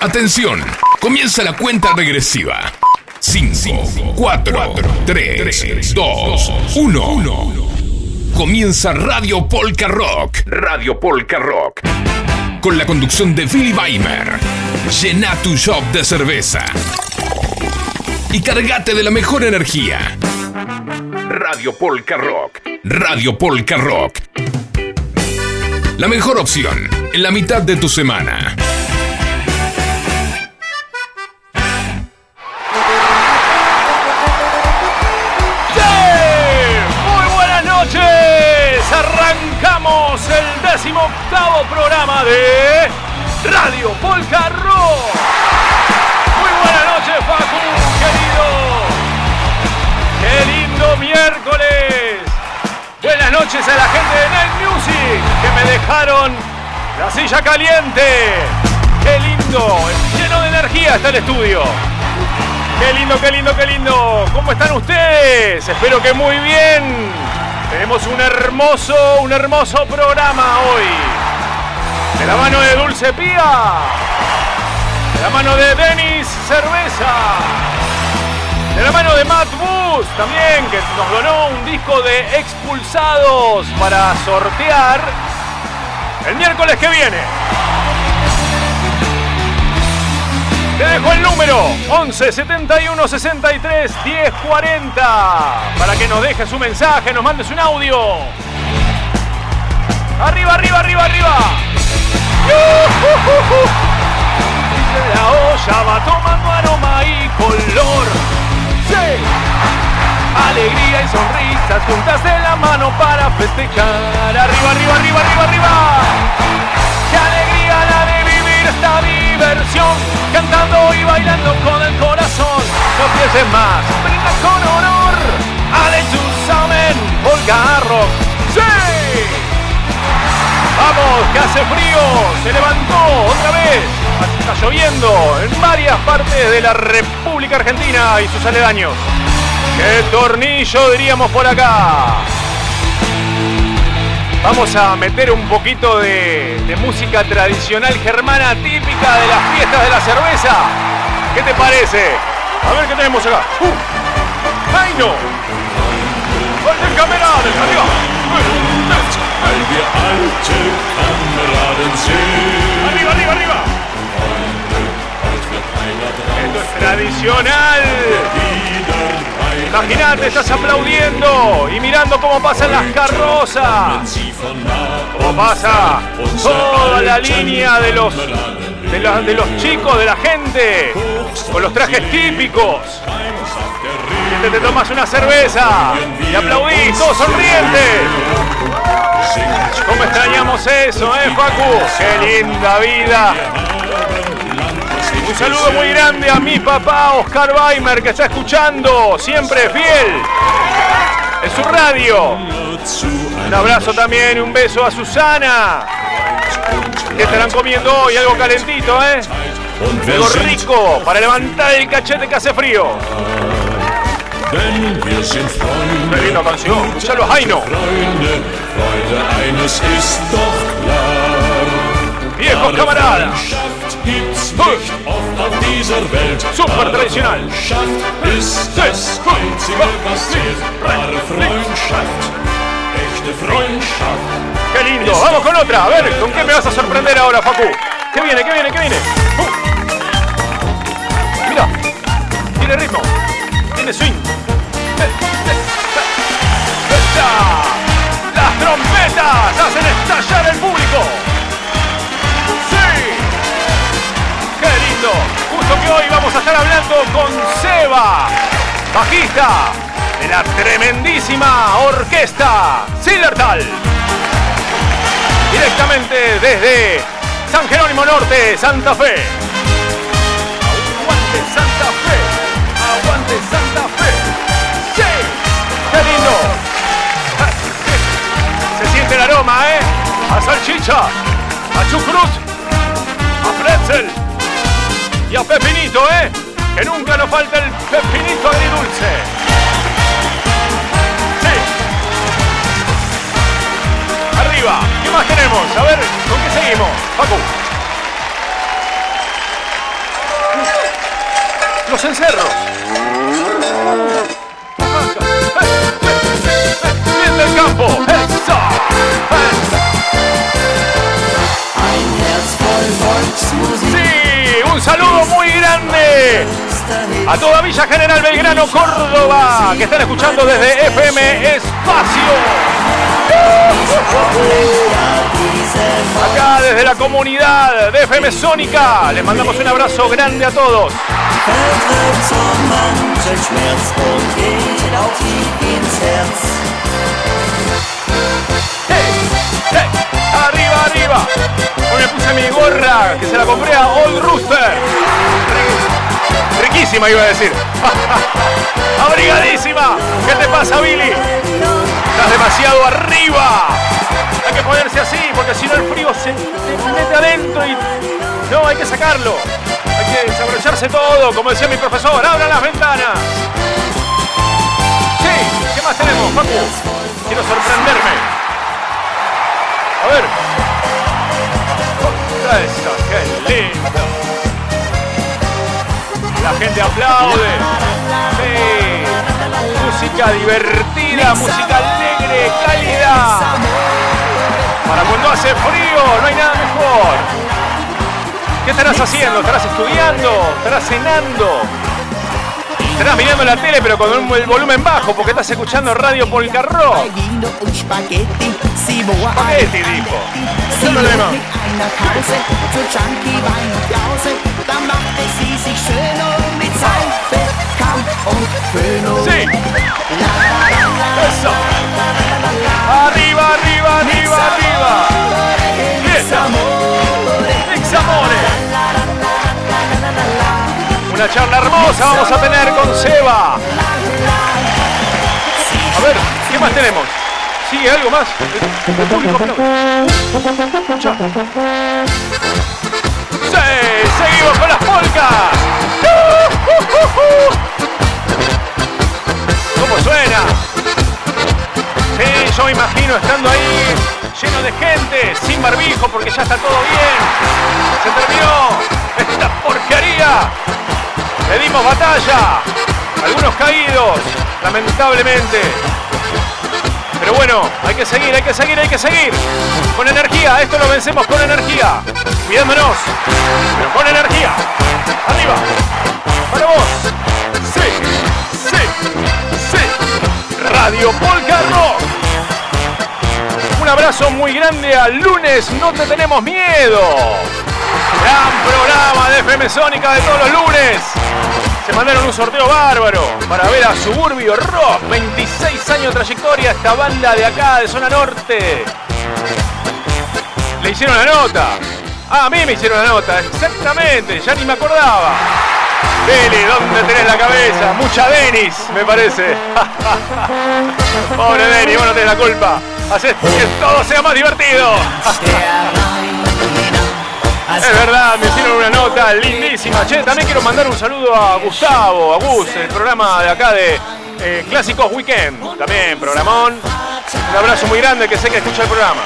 Atención, comienza la cuenta regresiva. 5, 4, 3, 2, 1. Comienza Radio Polka Rock. Radio Polka Rock. Con la conducción de Billy Weimer. Llena tu shop de cerveza. Y cargate de la mejor energía. Radio Polka Rock. Radio Polka Rock. La mejor opción en la mitad de tu semana. Décimo octavo programa de Radio Polka Rock. Muy buenas noches, Facu, querido. Qué lindo miércoles. Buenas noches a la gente de Night Music que me dejaron la silla caliente. Qué lindo, lleno de energía está el estudio. Qué lindo, qué lindo, qué lindo. ¿Cómo están ustedes? Espero que muy bien. Tenemos un hermoso, un hermoso programa hoy. De la mano de Dulce Pía. De la mano de Denis Cerveza. De la mano de Matt Bus también, que nos donó un disco de expulsados para sortear el miércoles que viene. Te dejo el número 11 71 63 10 40 para que nos dejes un mensaje, nos mandes un audio. Arriba, arriba, arriba, arriba. La olla va tomando aroma y color. ¡Sí! Alegría y sonrisas juntas de la mano para festejar. Arriba, arriba, arriba, arriba, arriba. ¡Qué alegría la de vivir esta diversión! Cantando y bailando con el corazón. No pienses más, brinda con honor. Ale Samen, Polka Rock. ¡Sí! Vamos, que hace frío. Se levantó otra vez. Está lloviendo en varias partes de la República Argentina y sus aledaños. ¡Qué tornillo diríamos por acá! Vamos a meter un poquito de, música tradicional germana típica de las fiestas de la cerveza. ¿Qué te parece? A ver qué tenemos acá. ¡Uh! ¡Vaya camaradas! ¡Arriba! ¡Arriba, arriba, Esto es tradicional. Imagínate, estás aplaudiendo y mirando cómo pasan las carrozas. Cómo pasa toda la línea de los, de, la- de los chicos, de la gente, con los trajes típicos. Te, te tomas una cerveza y aplaudís, todos sonrientes. ¿Cómo extrañamos eso, eh, Facu? ¡Qué linda vida! Un saludo muy grande a mi papá, Oscar Weimer, que está escuchando, siempre fiel, en su radio. Un abrazo también un beso a Susana. Que estarán comiendo hoy algo calentito, ¿eh? Algo rico para levantar el cachete que hace frío. Qué canción. Escuchalo, Jaino. Viejos camaradas. Freundschaft gibt's nicht oft auf dieser Welt. Super tradicional. Freundschaft ist das Einzige, was zählt. Wahre Freundschaft, echte Freundschaft. Qué lindo. Vamos con otra. A ver, ¿con qué me vas a sorprender ahora, Facu? ¿Qué viene? ¿Qué viene? ¿Qué viene? Uh. Mira. Tiene ritmo. Tiene swing. Las trompetas hacen estallar el público. Justo que hoy vamos a estar hablando con Seba, bajista de la tremendísima orquesta Sillertal. Directamente desde San Jerónimo Norte, Santa Fe. Aguante Santa Fe. Aguante Santa Fe. ¡Sí! ¡Qué lindo! Se siente el aroma, ¿eh? A salchicha, a chucrut, a pretzel y a pepinito, ¿eh? Que nunca nos falta el pepinito agridulce. Sí. Arriba. ¿Qué más tenemos? A ver, ¿con qué seguimos? Paco. los encerros. Bien del campo. Eso. Sí, un saludo muy grande a toda Villa General Belgrano, Córdoba, que están escuchando desde FM Espacio. Acá desde la comunidad de FM Sónica, les mandamos un abrazo grande a todos. Arriba, arriba. Me puse mi gorra que se la compré a Old Rooster. Riquísima iba a decir. Abrigadísima. ¿Qué te pasa, Billy? Estás demasiado arriba. Hay que ponerse así porque si no el frío se te mete adentro y no, hay que sacarlo. Hay que desabrocharse todo, como decía mi profesor. Abran las ventanas. Sí, ¿qué más tenemos, Facu? Quiero sorprenderme. A ver. Mira eso, qué lindo. La gente aplaude. Sí. Música divertida, música alegre, cálida. Para cuando hace frío, no hay nada mejor. ¿Qué estarás haciendo? ¿Estarás estudiando? ¿Estarás cenando? Estarás mirando la tele pero con el volumen bajo porque estás escuchando Radio Polka Rock. Spaghetti dijo. No. Sí. Una charla hermosa vamos a tener con Seba. A ver, ¿qué más tenemos? ¿Sigue algo más? Sí, seguimos con las polcas. ¿Cómo suena? Sí, yo me imagino estando ahí lleno de gente, sin barbijo porque ya está todo bien. Se terminó esta porquería. Le dimos batalla. Algunos caídos, lamentablemente. Pero bueno, hay que seguir, hay que seguir, hay que seguir. Con energía, esto lo vencemos con energía. Cuidándonos, pero con energía. Arriba. Para vos. Sí, sí, sí. Radio Polka Rock. Un abrazo muy grande al lunes, no te tenemos miedo. Gran programa de FM Sónica de todos los lunes. Se mandaron un sorteo bárbaro para ver a Suburbio Rock. 26 años de trayectoria, esta banda de acá, de zona norte. Le hicieron la nota. Ah, a mí me hicieron la nota, exactamente, ya ni me acordaba. Deli, ¿dónde tenés la cabeza? Mucha Denis, me parece. Pobre Denis, vos no tenés la culpa. Haces que todo sea más divertido. Es verdad, me hicieron una nota lindísima. Che, también quiero mandar un saludo a Gustavo, a Gus, el programa de acá de eh, Clásicos Weekend. También, programón. Un abrazo muy grande que sé que escucha el programa.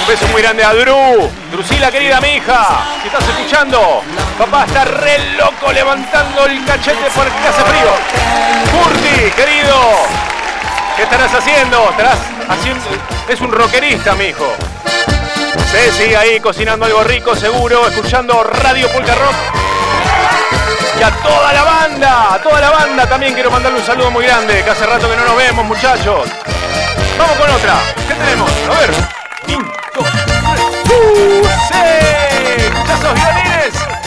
Un beso muy grande a Dru. Drusila, querida mi hija. Si estás escuchando, papá está re loco levantando el cachete porque hace frío. Curti, querido. ¿Qué estarás haciendo? Estarás haciendo. Es un rockerista, mi hijo. Ceci ahí cocinando algo rico, seguro, escuchando Radio Polka Rock. Y a toda la banda, a toda la banda también quiero mandarle un saludo muy grande, que hace rato que no nos vemos, muchachos. Vamos con otra. ¿Qué tenemos? A ver. Cinco, tres. ¡Uh! ¡Sí! ¿Escuchás esos violines?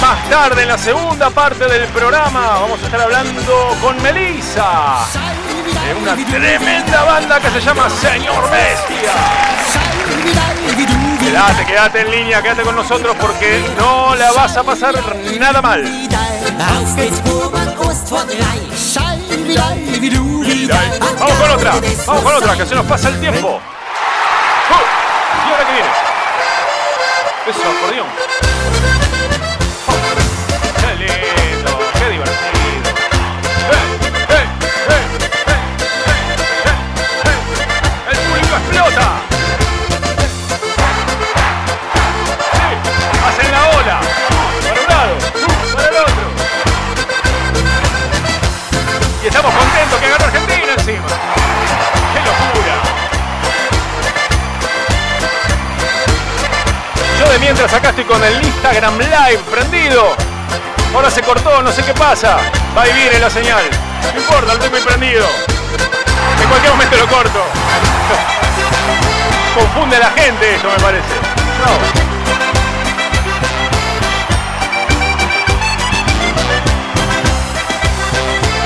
Más tarde en la segunda parte del programa. Vamos a estar hablando con Melissa. De una tremenda banda que se llama Señor Bestia. Quédate, quédate en línea, quédate con nosotros porque no la vas a pasar nada mal. Vamos con otra, vamos con otra, que se nos pasa el tiempo. Uh, ¿Y ahora qué viene? Eso, acordeón. Mientras acá estoy con el Instagram Live prendido. Ahora se cortó, no sé qué pasa. Va y viene la señal. No importa, lo tengo ahí prendido. En cualquier momento lo corto. Confunde a la gente esto, me parece. No.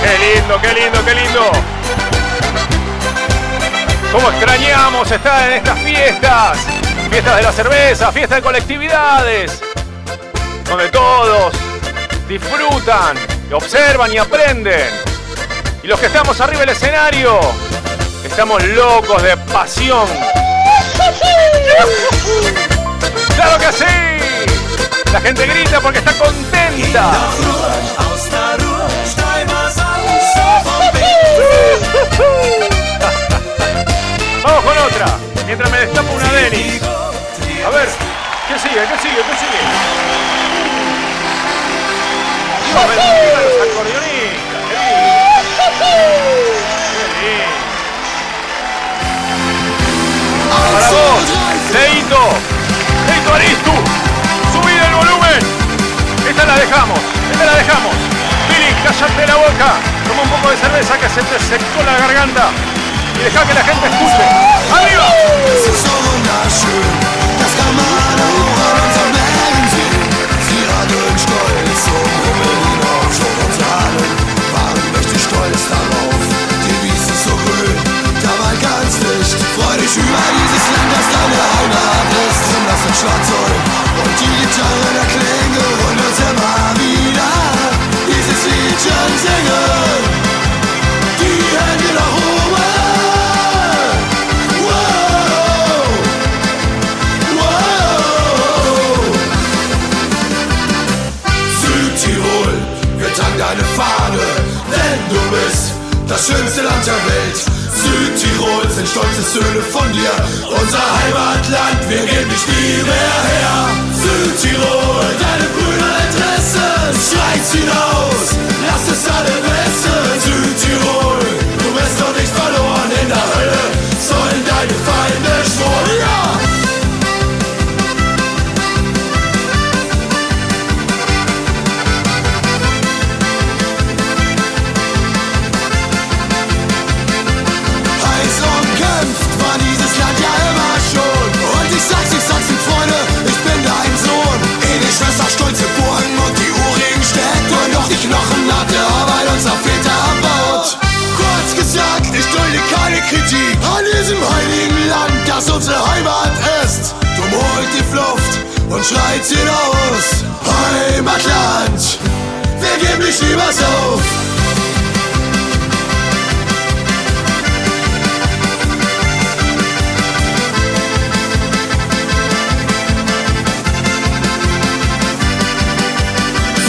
Qué lindo, qué lindo, qué lindo. ¿Cómo extrañamos estar en estas fiestas? Fiestas de la cerveza, fiestas de colectividades, donde todos disfrutan, observan y aprenden. Y los que estamos arriba del escenario, estamos locos de pasión. ¡Claro que sí! La gente grita porque está contenta. Vamos con otra. Mientras me destapo una Denis. A ver, ¿qué sigue? ¿Qué sigue? ¿Qué sigue? Dios, bendiga a los acordeonistas. Qué lindo. Para vos, Leito. Leito Aristu. Subid el volumen. Esta la dejamos. Esta la dejamos. Billy, cállate la boca. Toma un poco de cerveza que se te secó la garganta. Y deja que la gente escuche. ¡Arriba! Dich über dieses Land, das deine Heimat ist. Nimm das im Schlagzeug und die Gitarre der Klänge und uns immer wieder dieses Liedchen singen. Die Hände nach oben. Wow. Wow. Südtirol, wir tragen deine Fahne, denn du bist das schönste Land der Welt. Sind stolze Söhne von dir, unser Heimatland, wir geben dich nie mehr her. Südtirol, deine Brüder Interessen, schreit's hinaus, lass es alle wissen. Südtirol, das unsere Heimat ist. Drum holt die Flucht und schreit hinaus. Heimatland, wir geben dich niemals auf.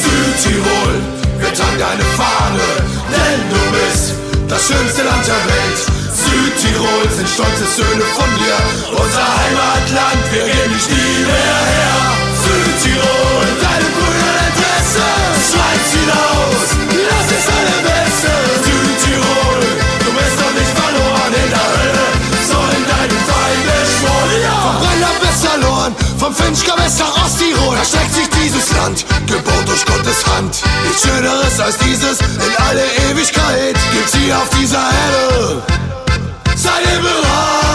Südtirol, wir tragen deine Fahne, denn du bist das schönste Land der Welt. Südtirol sind stolze Söhne von dir, unser Heimatland, wir geben dich nie mehr her. Südtirol, deine Brüder Interesse, schreit's hinaus, lass es alle wissen. Südtirol, du bist doch nicht verloren in der Hölle, sollen deine Feinde schmoren. Ja. Vom Brenner bis verloren, vom Finchka bis nach Osttirol, da streckt sich dieses Land, gebaut durch Gottes Hand. Nichts Schöneres als dieses in alle Ewigkeit gibt's hier auf dieser Erde. seine Beratung.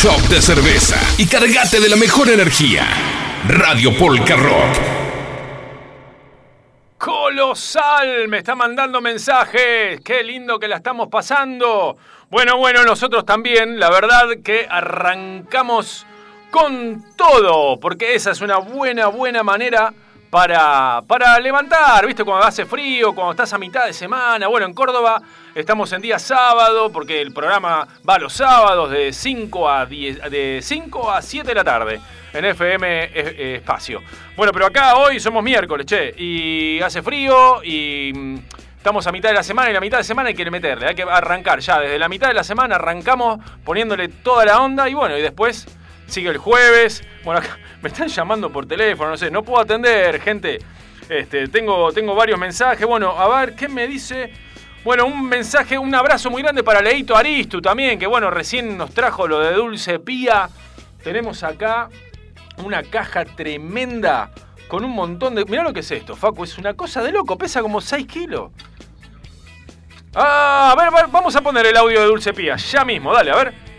De cerveza y cargate de la mejor energía. Radio Polka Rock. Colosal, me está mandando mensajes. Qué lindo que la estamos pasando. Bueno, bueno, nosotros también. La verdad que arrancamos con todo, porque esa es una buena, buena manera para, para levantar, ¿viste? Cuando hace frío, cuando estás a mitad de semana. Bueno, en Córdoba estamos en día sábado, porque el programa va los sábados de 5 a, 10, de 5 a 7 de la tarde en FM eh, eh, Espacio. Bueno, pero acá hoy somos miércoles, che, y hace frío y mm, estamos a mitad de la semana y la mitad de semana hay que meterle, hay que arrancar ya. Desde la mitad de la semana arrancamos poniéndole toda la onda y bueno, y después sigue el jueves. Bueno, acá me están llamando por teléfono, no sé, no puedo atender, gente. Este, tengo, tengo varios mensajes. Bueno, a ver, ¿qué me dice? Bueno, un mensaje, un abrazo muy grande para Leito Aristu también, que bueno, recién nos trajo lo de Dulce Pía. Tenemos acá una caja tremenda con un montón de... Mirá lo que es esto, Facu, es una cosa de loco, pesa como 6 kilos. Ah, a ver, a ver, vamos a poner el audio de Dulce Pía, ya mismo, dale, a ver.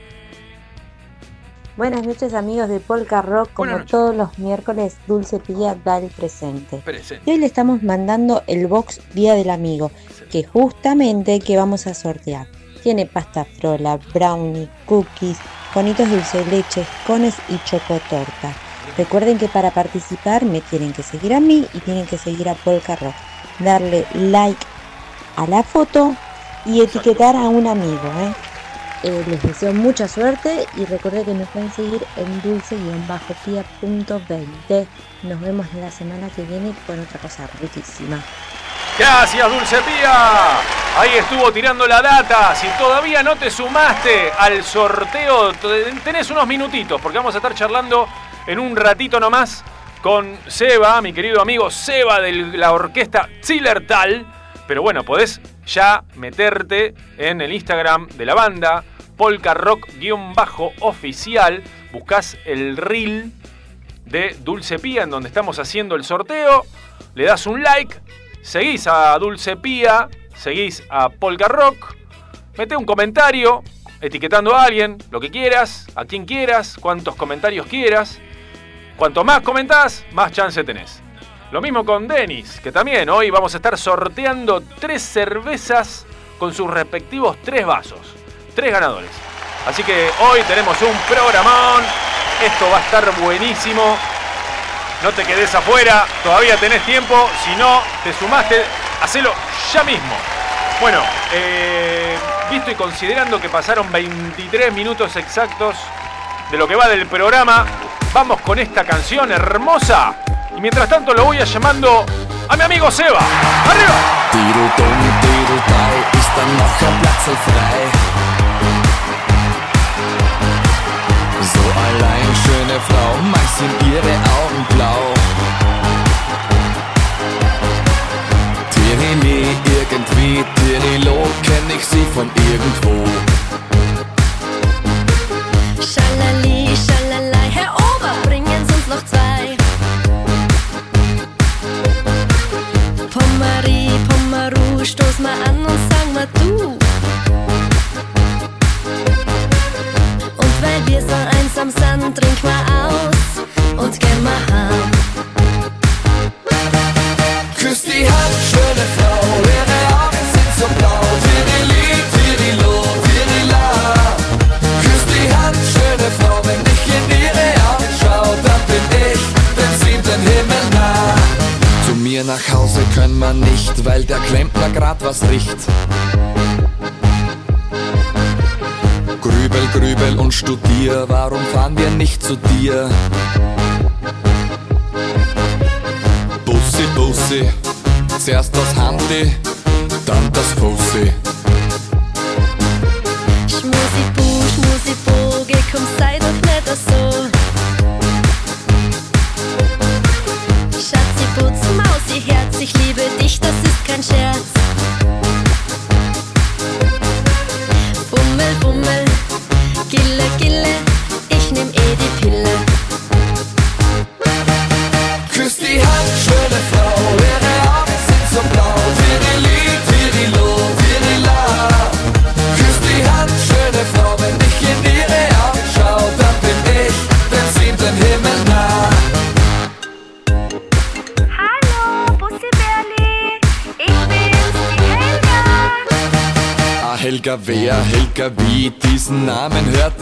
Buenas noches amigos de Polka Rock, como todos los miércoles Dulce Pía da el presente. Presente. Y hoy le estamos mandando el box Día del Amigo, que justamente que vamos a sortear. Tiene pasta frola, brownie, cookies, conitos dulce de leche, cones y chocotorta. Recuerden que para participar me tienen que seguir a mí y tienen que seguir a Polka Rock. Darle like a la foto y etiquetar a un amigo. ¿eh? Eh, les deseo mucha suerte y recuerden que nos pueden seguir en dulce-pia.20. Nos vemos la semana que viene con otra cosa riquísima. Gracias, Dulce Pía. Ahí estuvo tirando la data. Si todavía no te sumaste al sorteo, te- tenés unos minutitos, porque vamos a estar charlando en un ratito nomás con Seba, mi querido amigo Seba de la orquesta Zillertal. Pero bueno, podés ya meterte en el Instagram de la banda, Polka Rock-oficial. Buscás el reel de Dulce Pía, en donde estamos haciendo el sorteo. Le das un like, seguís a Dulce Pía, seguís a Polka Rock, mete un comentario etiquetando a alguien, lo que quieras, a quien quieras, cuantos comentarios quieras. Cuanto más comentás, más chance tenés. Lo mismo con Denis, que también hoy vamos a estar sorteando tres cervezas con sus respectivos tres vasos. Tres ganadores. Así que hoy tenemos un programón. Esto va a estar buenísimo. No te quedes afuera, todavía tenés tiempo. Si no te sumaste, hacelo ya mismo. Bueno, eh, visto y considerando que pasaron 23 minutos exactos de lo que va del programa, vamos con esta canción hermosa. Y mientras tanto lo voy a llamando a mi amigo Seba. ¡Arriba! Schöne Frau, manch sind ihre Augen blau. Tirili, irgendwie, Tirilo, kenn ich sie von irgendwo. Schalali, schalalai, Herr Ober, bringen uns noch zwei. Pommery, Pommeru, stoß mal an und sag mal du. Und weil wir so einsam sind, trink mal aus und geh mal heim. Küss die Hand, schöne Frau, ihre Augen sind so blau. Tirili, Tirilo, Tirila. Küss die Hand, schöne Frau, wenn ich in ihre Augen schau, dann bin ich dem Himmel nah. Zu mir nach Hause können wir nicht, weil der Klempner grad was riecht. Grübel, grübel und studier, warum fahren wir nicht zu dir? Bussi, Bussi, zuerst das Handy, dann das Fussi. Schmusi, bu, schmusi, bu, geh, komm, sei doch nicht so. Schatzi, putz, Mausi, Herz, ich liebe dich, das ist kein Scherz.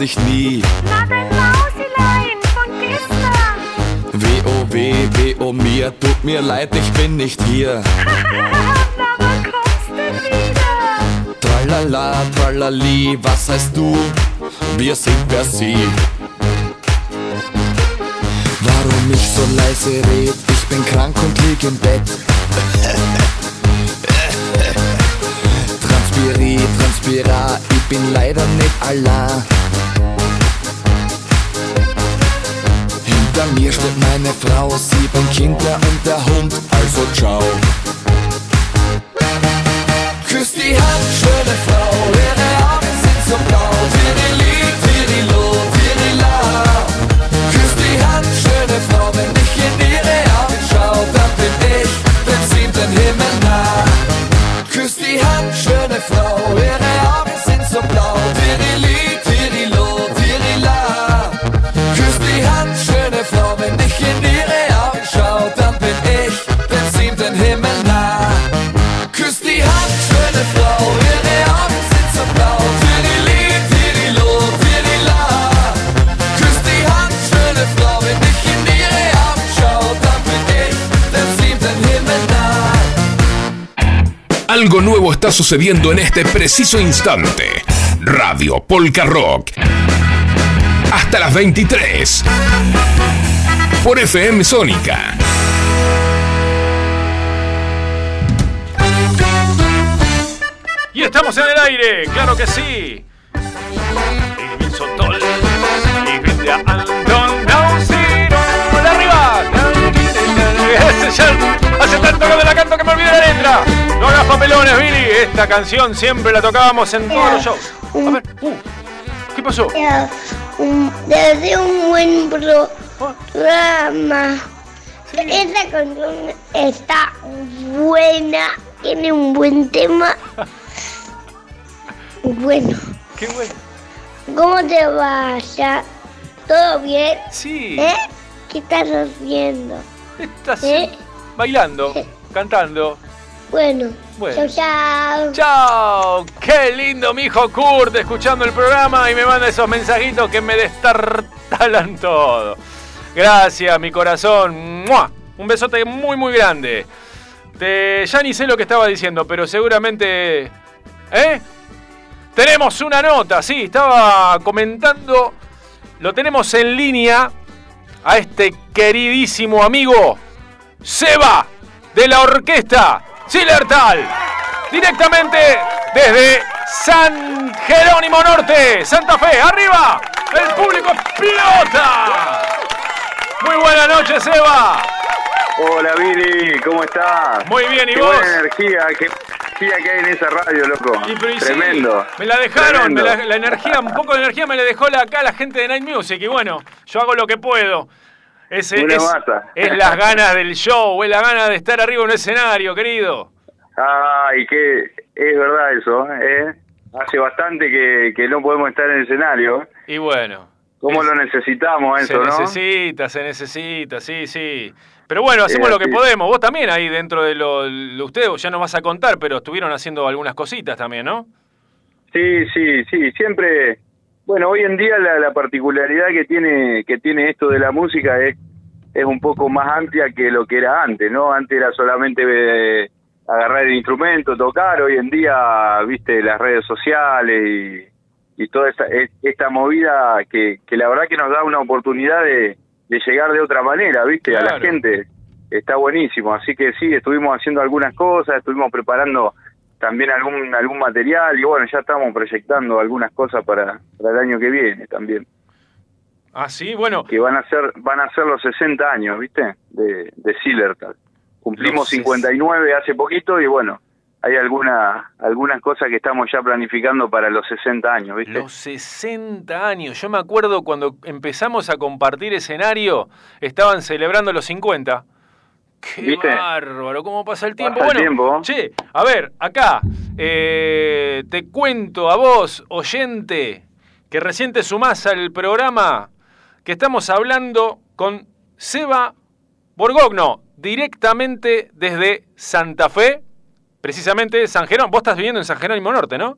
Namen hörte ich nie. Na, dein Mausilein von gestern. W-O-W, W-O mir, tut mir leid, ich bin nicht hier. Na, wann kommst du wieder? Tralala, tralali, was heißt du? Wir sind per Sie. Warum ich so leise red? Ich bin krank und lieg im Bett. Transpiri, transpira, ich bin leider nicht allein. Hinter mir steht meine Frau, sieben Kinder und der Hund, also ciao. Küss die Hand, schöne Frau, Algo nuevo está sucediendo en este preciso instante. Radio Polka Rock. Hasta las 23. Por FM Sónica. Y estamos en el aire, claro que sí. Ich bin so toll, ich bin der Anton Dausino. ¡De arriba! Hace tanto que me la canto que me olvidé la letra. Papelones, Billy. Esta canción siempre la tocábamos en todos los shows. A ver, uh, ¿qué pasó? un, desde un buen programa. Esta canción está buena, tiene un buen tema. Bueno, Qué bueno. ¿cómo te vas? ¿Todo bien? Sí. ¿Eh? ¿Qué estás haciendo? Estás ¿Eh? bailando, cantando. Bueno, Bueno. chao, chao. ¡Chao! ¡Qué lindo mi hijo Kurt escuchando el programa y me manda esos mensajitos que me destartalan todo! Gracias, mi corazón. ¡Mua! Un besote muy, muy grande. Te- ya ni sé lo que estaba diciendo, pero seguramente... ¿Eh? Tenemos una nota, sí, estaba comentando... Lo tenemos en línea a este queridísimo amigo Seba de la orquesta Silertal, directamente desde San Jerónimo Norte, Santa Fe, arriba, el público explota. Muy buena noche, Seba. Hola Billy, ¿cómo estás? Muy bien, ¿y qué vos? buena energía, qué energía que hay en esa radio, loco. Y, pero, y sí, Tremendo. me la dejaron, me la, la energía, un poco de energía me la dejó la, acá la gente de Night Music y bueno, yo hago lo que puedo. Es, es, es las ganas del show, es la ganas de estar arriba en un escenario, querido. Ay, que es verdad eso, ¿eh? Hace bastante que, que no podemos estar en el escenario. Y bueno. ¿Cómo Es- lo necesitamos Se eso, no? necesita, se necesita, sí, sí. Pero bueno, hacemos Es lo que podemos. Vos también ahí dentro de lo, lo ustedes, ya nos vas a contar, pero estuvieron haciendo algunas cositas también, ¿no? Sí, sí, sí, siempre. Bueno, hoy en día la, la particularidad que tiene que tiene esto de la música es es un poco más amplia que lo que era antes, ¿no? Antes era solamente eh, agarrar el instrumento, tocar. Hoy en día, viste, las redes sociales y, y toda esta, es- esta movida que, que la verdad que nos da una oportunidad de, de llegar de otra manera, viste, a la gente. Está buenísimo. Así que sí, estuvimos haciendo algunas cosas, estuvimos preparando también algún algún material y bueno, ya estamos proyectando algunas cosas para, para el año que viene también, Ah, sí, bueno. que van a ser van a ser los 60 años, ¿viste? De de Sillertal. Cumplimos Los ses- 59 hace poquito y bueno, hay alguna algunas cosas que estamos ya planificando para los 60 años, ¿viste? Los 60 años. Yo me acuerdo cuando empezamos a compartir escenario, estaban celebrando los 50. Qué ¿Viste? bárbaro, cómo pasa el tiempo. Pasa el bueno, tiempo. che, a ver, acá, eh, te cuento a vos, oyente, que recién te sumás al programa, que estamos hablando con Seba Borgogno, directamente desde Santa Fe, precisamente San Jerónimo. Vos estás viviendo en San Jerónimo Norte, ¿no?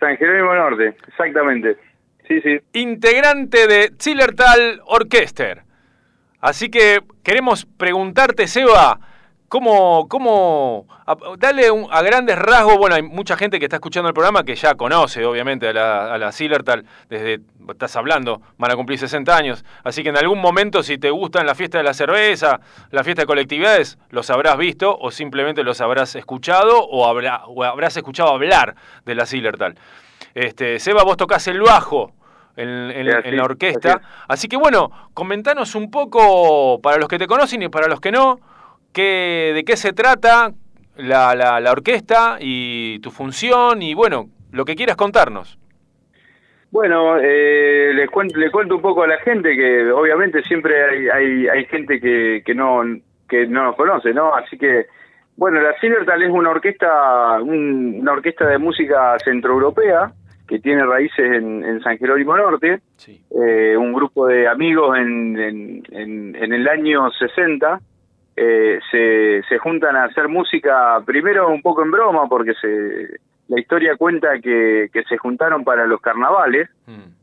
San Jerónimo Norte, exactamente. Sí, sí. Integrante de Zillertal Orchester. Así que queremos preguntarte, Seba, ¿cómo, cómo a- dale un- a grandes rasgos, bueno, hay mucha gente que está escuchando el programa que ya conoce, obviamente, a la, a la Zillertal, desde, estás hablando, van a cumplir 60 años, así que en algún momento, si te gustan la fiesta de la cerveza, la fiesta de colectividades, los habrás visto o simplemente los habrás escuchado o, habrá- o habrás escuchado hablar de la Zillertal. Este, Seba, vos tocás el bajo en, en- Sí, así, en la orquesta. así Así que bueno, comentanos un poco, para los que te conocen y para los que no, qué, de qué se trata la, la, la orquesta y tu función y bueno, lo que quieras contarnos. Bueno, eh, les cuento, le cuento un poco a la gente que obviamente siempre hay, hay, hay gente que, que no que no nos conoce, ¿no? Así que, bueno, la Silvertal es una orquesta, un- una orquesta de música centroeuropea que tiene raíces en, en San Jerónimo Norte, eh, un grupo de amigos en, en, en, en el año 60 eh, se, se juntan a hacer música, primero un poco en broma, porque se, la historia cuenta que, que se juntaron para los carnavales,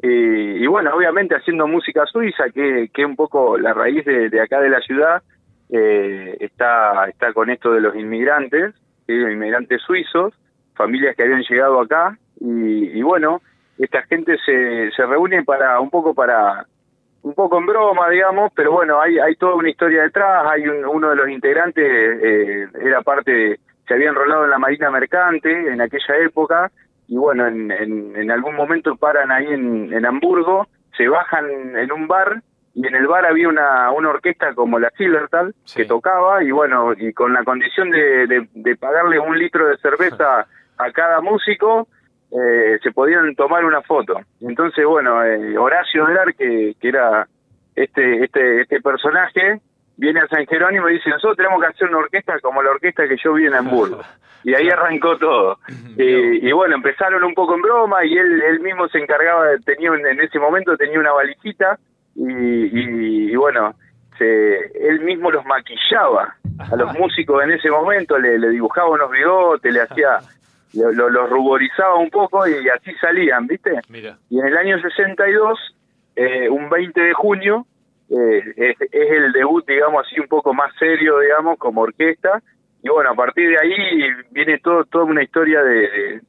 y, y bueno, obviamente haciendo música suiza, que, que un poco la raíz de, de acá de la ciudad eh, está, está con esto de los inmigrantes, inmigrantes suizos, familias que habían llegado acá, y, y bueno, esta gente se, se reúne para un poco para un poco en broma, digamos, pero bueno, hay, hay toda una historia detrás, hay un- uno de los integrantes, eh, era parte, de- se había enrolado en la Marina Mercante en aquella época, y bueno, en, en, en algún momento paran ahí en, en Hamburgo, se bajan en un bar, y en el bar había una, una orquesta como la Silvertal, que tocaba, y bueno, y con la condición de, de, de pagarle un litro de cerveza a cada músico, eh, se podían tomar una foto. Entonces, bueno, eh, Horacio Drar, que, que era este, este, este personaje, viene a San Jerónimo y dice, nosotros tenemos que hacer una orquesta como la orquesta que yo vi en Hamburgo. Y ahí arrancó todo. Y, y bueno, empezaron un poco en broma y él, él mismo se encargaba, de, tenía en ese momento tenía una valijita y, y, y bueno, se, él mismo los maquillaba a los músicos en ese momento, le, le dibujaba unos bigotes, le hacía, lo- lo- los ruborizaba un poco y así salían, ¿viste? Mira. Y en el año 62, eh, un 20 de junio, eh, es, es el debut, digamos, así un poco más serio, digamos, como orquesta. Y bueno, a partir de ahí viene todo toda una historia de, de,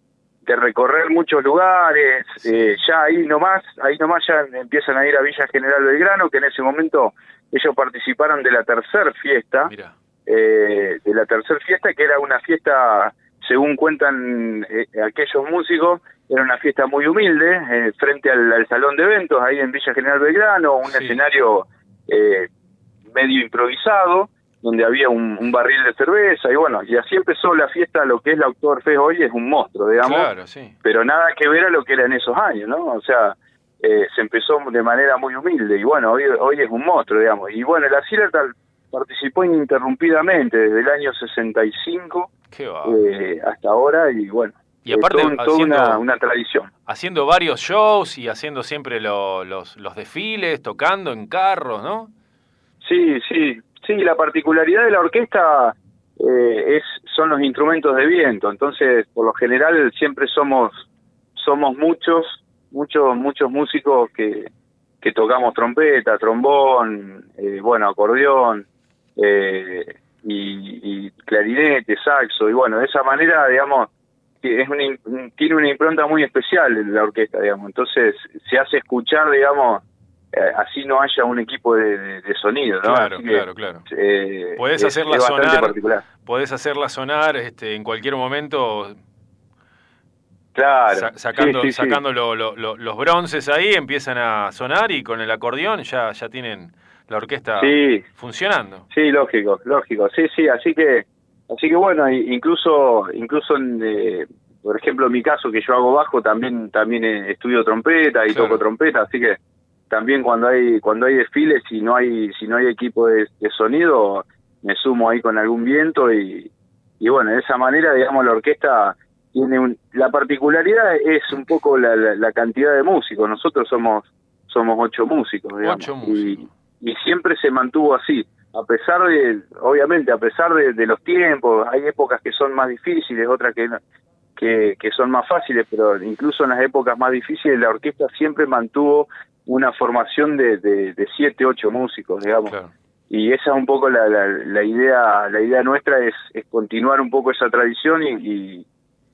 de recorrer muchos lugares. eh, ya ahí nomás, ahí nomás ya empiezan a ir a Villa General Belgrano, que en ese momento ellos participaron de la tercer fiesta. eh, de la tercer fiesta, que era una fiesta, según cuentan eh, aquellos músicos, era una fiesta muy humilde, eh, frente al, al salón de eventos, ahí en Villa General Belgrano, un escenario eh, medio improvisado, donde había un, un barril de cerveza, y bueno, y así empezó la fiesta, lo que es la Oktoberfest hoy es un monstruo, digamos, Claro, sí. pero nada que ver a lo que era en esos años, ¿no? O sea, eh, se empezó de manera muy humilde, y bueno, hoy, hoy es un monstruo, digamos, y bueno, la Silvertal participó ininterrumpidamente desde el año 65 Qué va. eh, hasta ahora, y bueno, Y aparte, eh, todo- toda una, una tradición. Haciendo varios shows y haciendo siempre lo- los, los desfiles, tocando en carros, ¿no? Sí, sí, sí, la particularidad de la orquesta eh, es son los instrumentos de viento, entonces por lo general siempre somos somos muchos, muchos muchos músicos que, que tocamos trompeta, trombón, eh, bueno, acordeón eh, y, y clarinete, saxo y bueno, de esa manera, digamos, es una tiene una impronta muy especial en la orquesta, digamos, entonces se hace escuchar, digamos, eh, así no haya un equipo de, de- de sonido, ¿no? Claro, que, claro, claro. eh, Podés es- hacerla es sonar, podés hacerla sonar este, en cualquier momento, Claro. sa- sacando, sí, sí, sí. sacando lo- lo- lo- los bronces ahí, empiezan a sonar y con el acordeón ya, ya tienen la orquesta Sí. funcionando. Sí, lógico, lógico. Sí, sí, así que, así que bueno, incluso, incluso en, eh, por ejemplo, en mi caso que yo hago bajo, también, también eh, estudio trompeta y Claro. toco trompeta, así que también cuando hay, cuando hay desfiles, si no hay, si no hay equipo de, de sonido, me sumo ahí con algún viento y, y bueno, de esa manera, digamos, la orquesta tiene un, la particularidad es un poco la, la, la cantidad de músicos. Nosotros somos, somos ocho músicos, digamos. Ocho Y, y siempre se mantuvo así. A pesar de, obviamente, a pesar de, de los tiempos, hay épocas que son más difíciles, otras que que, que son más fáciles, pero incluso en las épocas más difíciles la orquesta siempre mantuvo una formación de, de, de siete, ocho músicos, digamos. Y esa es un poco la, la, la idea, la idea nuestra es, es continuar un poco esa tradición y, y,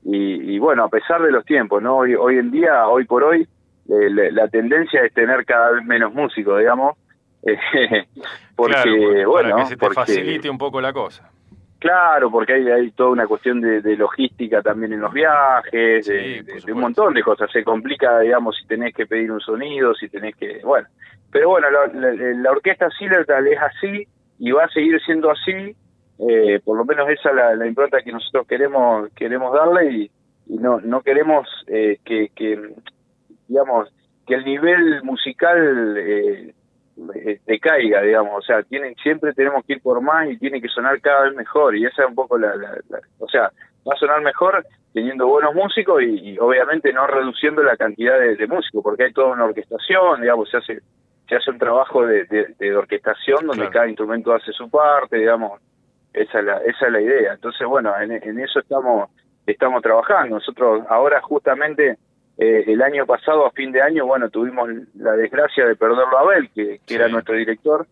y- y, bueno, a pesar de los tiempos, ¿no? Hoy, hoy en día, hoy por hoy, eh, la, la tendencia es tener cada vez menos músicos, digamos, porque, Claro, bueno, para que se te porque, facilite un poco la cosa. Claro, porque hay, hay toda una cuestión de, de logística también en los viajes, de, de- de un montón de cosas. Se complica, digamos, si tenés que pedir un sonido, si tenés que... Bueno, pero bueno, la, la- la orquesta Sillertal es así y va a seguir siendo así. eh, por lo menos esa es la, la impronta que nosotros queremos queremos darle y, y no no queremos eh, que, que, digamos, que el nivel musical... Eh, eh, decaiga, digamos, o sea, tienen siempre tenemos que ir por más y tiene que sonar cada vez mejor y esa es un poco la, la- la- o sea, va a sonar mejor teniendo buenos músicos y, y obviamente no reduciendo la cantidad de, de músicos, porque hay toda una orquestación, digamos, se hace se hace un trabajo de, de- de orquestación donde cada instrumento hace su parte, digamos, esa es la, esa es la idea. Entonces, bueno, en, en eso estamos estamos trabajando. Nosotros ahora justamente eh, el año pasado, a fin de año, bueno, tuvimos la desgracia de perderlo a Abel, que, que era nuestro director,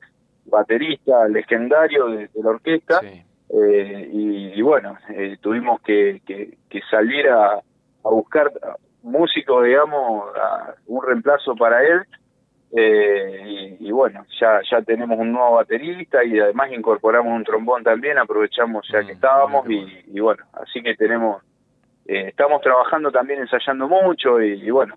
baterista legendario de, de la orquesta, eh, y, y bueno, eh, tuvimos que, que, que salir a, a buscar músicos, digamos, a- un reemplazo para él, eh, y, y bueno, ya, ya tenemos un nuevo baterista y además incorporamos un trombón también, aprovechamos ya que estábamos y, y bueno, así que tenemos, eh, estamos trabajando también ensayando mucho y, bueno,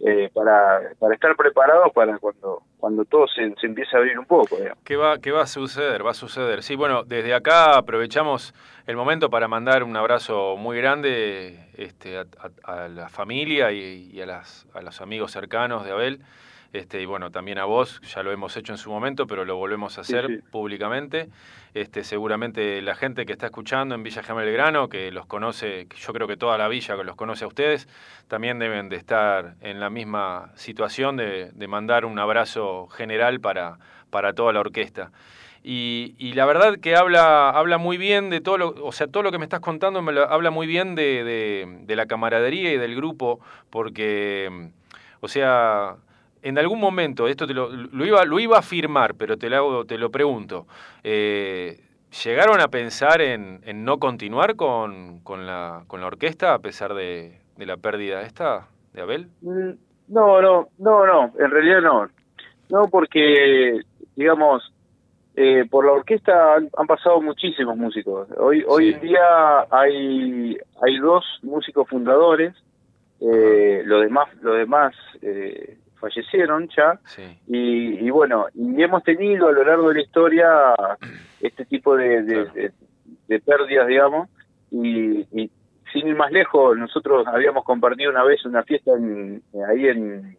eh, para, para estar preparados para cuando, cuando todo se, se empiece a abrir un poco. ¿Qué va, ¿Qué va a suceder? Va a suceder. Sí, bueno, desde acá aprovechamos el momento para mandar un abrazo muy grande este, a, a- a la familia y, y a, las, a los amigos cercanos de Abel. Este, y bueno, también a vos, ya lo hemos hecho en su momento, pero lo volvemos a hacer sí. públicamente. Este, seguramente la gente que está escuchando en Villa Gemel Grano, que los conoce, yo creo que toda la villa que los conoce a ustedes, también deben de estar en la misma situación de, de mandar un abrazo general para, para toda la orquesta. Y, y la verdad que habla, habla muy bien de todo lo, o sea, todo lo que me estás contando me lo- habla muy bien de, de, de la camaradería y del grupo, porque, o sea, en algún momento, esto te lo, lo iba, lo iba a afirmar, pero te lo, hago- te lo pregunto, eh, ¿llegaron a pensar en, en no continuar con, con, la, con la orquesta a pesar de, de la pérdida esta de Abel? Mm, No, no, no, no, en realidad no. No, porque, digamos, eh, por la orquesta han, han pasado muchísimos músicos. Hoy, hoy en día hay, hay dos músicos fundadores, eh, los demás, los demás eh, fallecieron ya, y, y bueno, y hemos tenido a lo largo de la historia este tipo de, de, de- de pérdidas, digamos, y, y sin ir más lejos, nosotros habíamos compartido una vez una fiesta en- ahí en,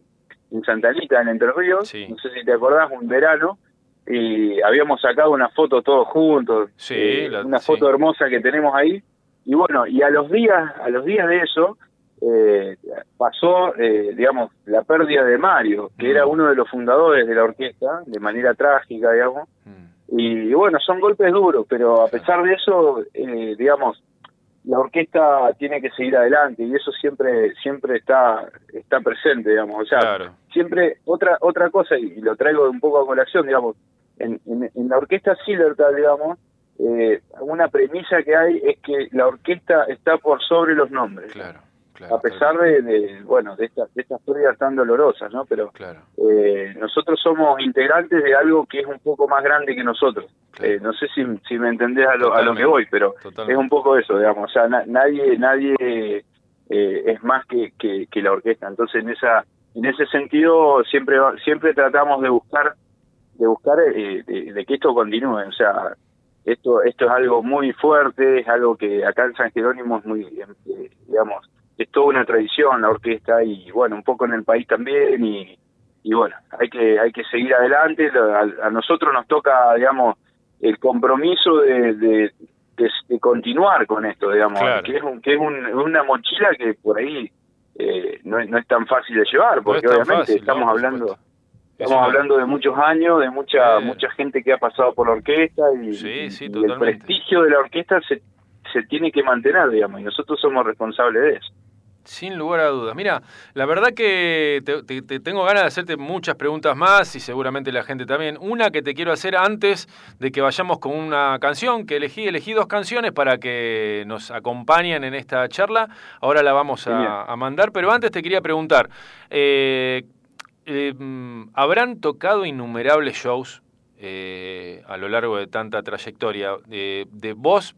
en Santa Anita, en Entre Ríos, no sé si te acordás, un verano, y habíamos sacado una foto todos juntos, Sí, eh, la- una foto hermosa que tenemos ahí, y bueno, y a los días, a los días de eso, eh, pasó, eh, digamos, la pérdida de Mario, que era uno de los fundadores de la orquesta, de manera trágica, digamos, y bueno, son golpes duros, pero a pesar de eso, eh, digamos, la orquesta tiene que seguir adelante y eso siempre siempre está está presente, digamos, o sea, siempre otra otra cosa y lo traigo un poco a colación, digamos, en, en, en la orquesta Silvertal, digamos, eh, una premisa que hay es que la orquesta está por sobre los nombres. A pesar de, de, bueno de estas de estas pérdidas tan dolorosas, ¿no? Pero eh, nosotros somos integrantes de algo que es un poco más grande que nosotros. Eh, no sé si, si me entendés a lo, a lo que voy, pero totalmente. es un poco eso, digamos. O sea, na- nadie nadie eh, es más que, que, que la orquesta. Entonces, en esa en ese sentido siempre siempre tratamos de buscar de buscar eh, de, de que esto continúe. O sea, esto esto es algo muy fuerte, es algo que acá en San Jerónimo es muy, digamos, es toda una tradición la orquesta y bueno, un poco en el país también y, y bueno, hay que hay que seguir adelante. A, a nosotros nos toca, digamos, el compromiso de, de, de- de continuar con esto, digamos, Claro. que es un, que es un- una mochila que por ahí eh, no, es- no es tan fácil de llevar, porque obviamente fácil, estamos no, hablando Es Estamos una- hablando de muchos años, de mucha mucha gente que ha pasado por la orquesta y, Sí, sí, y el prestigio de la orquesta se, se tiene que mantener, digamos, y nosotros somos responsables de eso. Sin lugar a dudas. Mira, la verdad que te, te- te tengo ganas de hacerte muchas preguntas más y seguramente la gente también. Una que te quiero hacer antes de que vayamos con una canción que elegí. Elegí dos canciones para que nos acompañen en esta charla. Ahora la vamos a, a mandar, pero antes te quería preguntar. eh, eh, ¿Habrán tocado innumerables shows eh, a lo largo de tanta trayectoria? De vos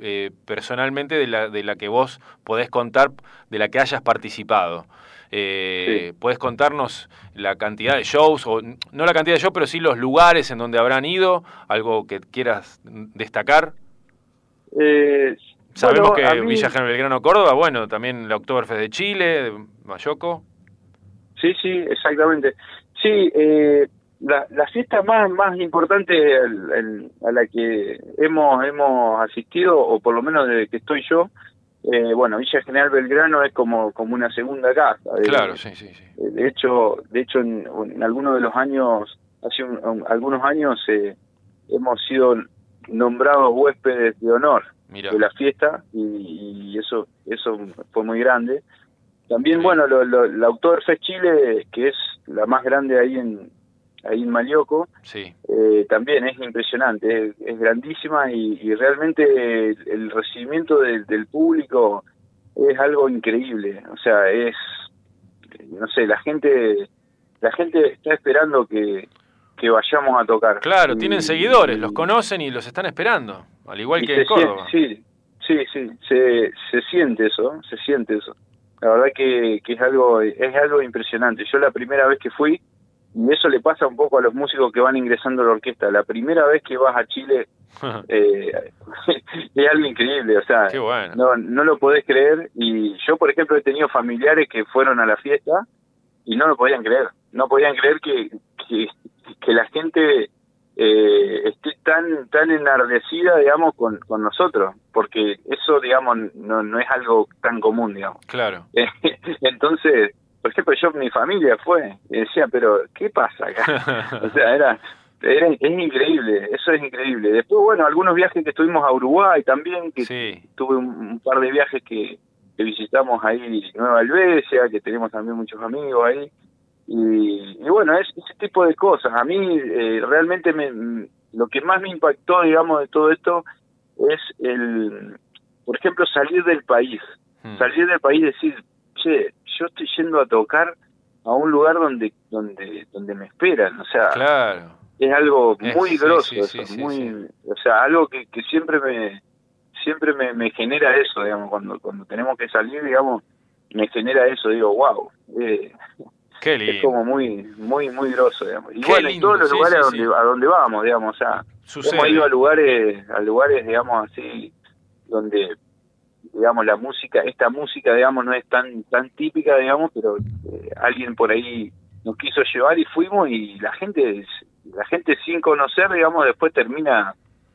eh, personalmente de la, de la que vos podés contar, de la que hayas participado. Eh, ¿Puedes contarnos la cantidad de shows, o no la cantidad de shows, pero sí los lugares en donde habrán ido? ¿Algo que quieras destacar? Eh, Sabemos bueno, que mí- Villa General Belgrano, Córdoba, bueno, también la Oktoberfest de Chile, de Mayoco. Sí, sí, exactamente. Sí, eh, la, la fiesta más más importante al- al- a la que hemos hemos asistido, o por lo menos desde que estoy yo, eh, bueno, Villa General Belgrano es como como una segunda casa. Claro, sí, sí, sí. eh, De hecho, de hecho en, en algunos de los años, hace un- un- algunos años eh, hemos sido nombrados huéspedes de honor Mira. de la fiesta y, y eso eso fue muy grande. También, bueno, lo, lo- la Oktoberfest Chile, que es la más grande ahí en ahí en Malioco, Sí, eh, también es impresionante, es, es grandísima y, y realmente el, el recibimiento del- del público es algo increíble. O sea, es, no sé, la gente, la gente está esperando que, que vayamos a tocar. claro, Y- tienen seguidores, y- los conocen y los están esperando, al igual que en Córdoba. siente- sí, sí, sí, se, se siente eso, se siente eso. La verdad que, que es algo es algo impresionante. Yo la primera vez que fui, y eso le pasa un poco a los músicos que van ingresando a la orquesta, la primera vez que vas a Chile eh, es algo increíble, o sea, bueno. no, no lo podés creer. Y yo, por ejemplo, he tenido familiares que fueron a la fiesta y no lo podían creer. No podían creer que, que, que la gente eh, esté tan tan enardecida, digamos, con, con nosotros, porque eso, digamos, no, no es algo tan común, digamos. Claro. Entonces, por ejemplo, yo, mi familia fue, y decía, pero, ¿qué pasa acá? o sea, era, era, es increíble, eso es increíble. Después, bueno, algunos viajes que estuvimos a Uruguay también, que Sí, tuve un, un par de viajes que, que visitamos ahí Nueva Helvecia, que tenemos también muchos amigos ahí. Y, y bueno, es ese tipo de cosas. A mí eh, realmente me, lo que más me impactó, digamos, de todo esto es el, por ejemplo, salir del país. Mm. Salir del país y decir, che, yo estoy yendo a tocar a un lugar donde donde donde me esperan. O sea, claro. es algo Es- muy sí, grosso sí, eso, sí, sí, muy sí. o sea algo que, que siempre me siempre me, me genera eso digamos cuando cuando tenemos que salir digamos me genera eso digo wow eh, Qué es lindo. como muy muy muy grosso digamos y Qué bueno lindo, todos los sí, lugares sí, a donde sí. a donde vamos digamos o sea Sucede. hemos ido a lugares a lugares digamos así donde digamos la música esta música digamos no es tan tan típica digamos pero eh, alguien por ahí nos quiso llevar y fuimos y la gente la gente sin conocer digamos después termina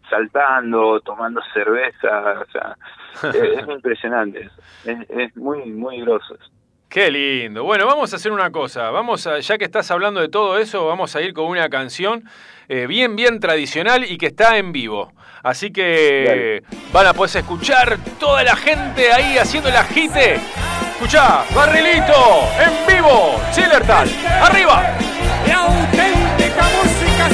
saltando tomando cerveza o sea es, es impresionante eso. es, es muy muy grosso eso. Qué lindo. Bueno, vamos a hacer una cosa. Vamos a, ya que estás hablando de todo eso, vamos a ir con una canción eh, bien, bien tradicional y que está en vivo. Así que van a poder escuchar toda la gente ahí haciendo el agite. Escuchá, Barrilito, en vivo, Chillertal, arriba. La auténtica música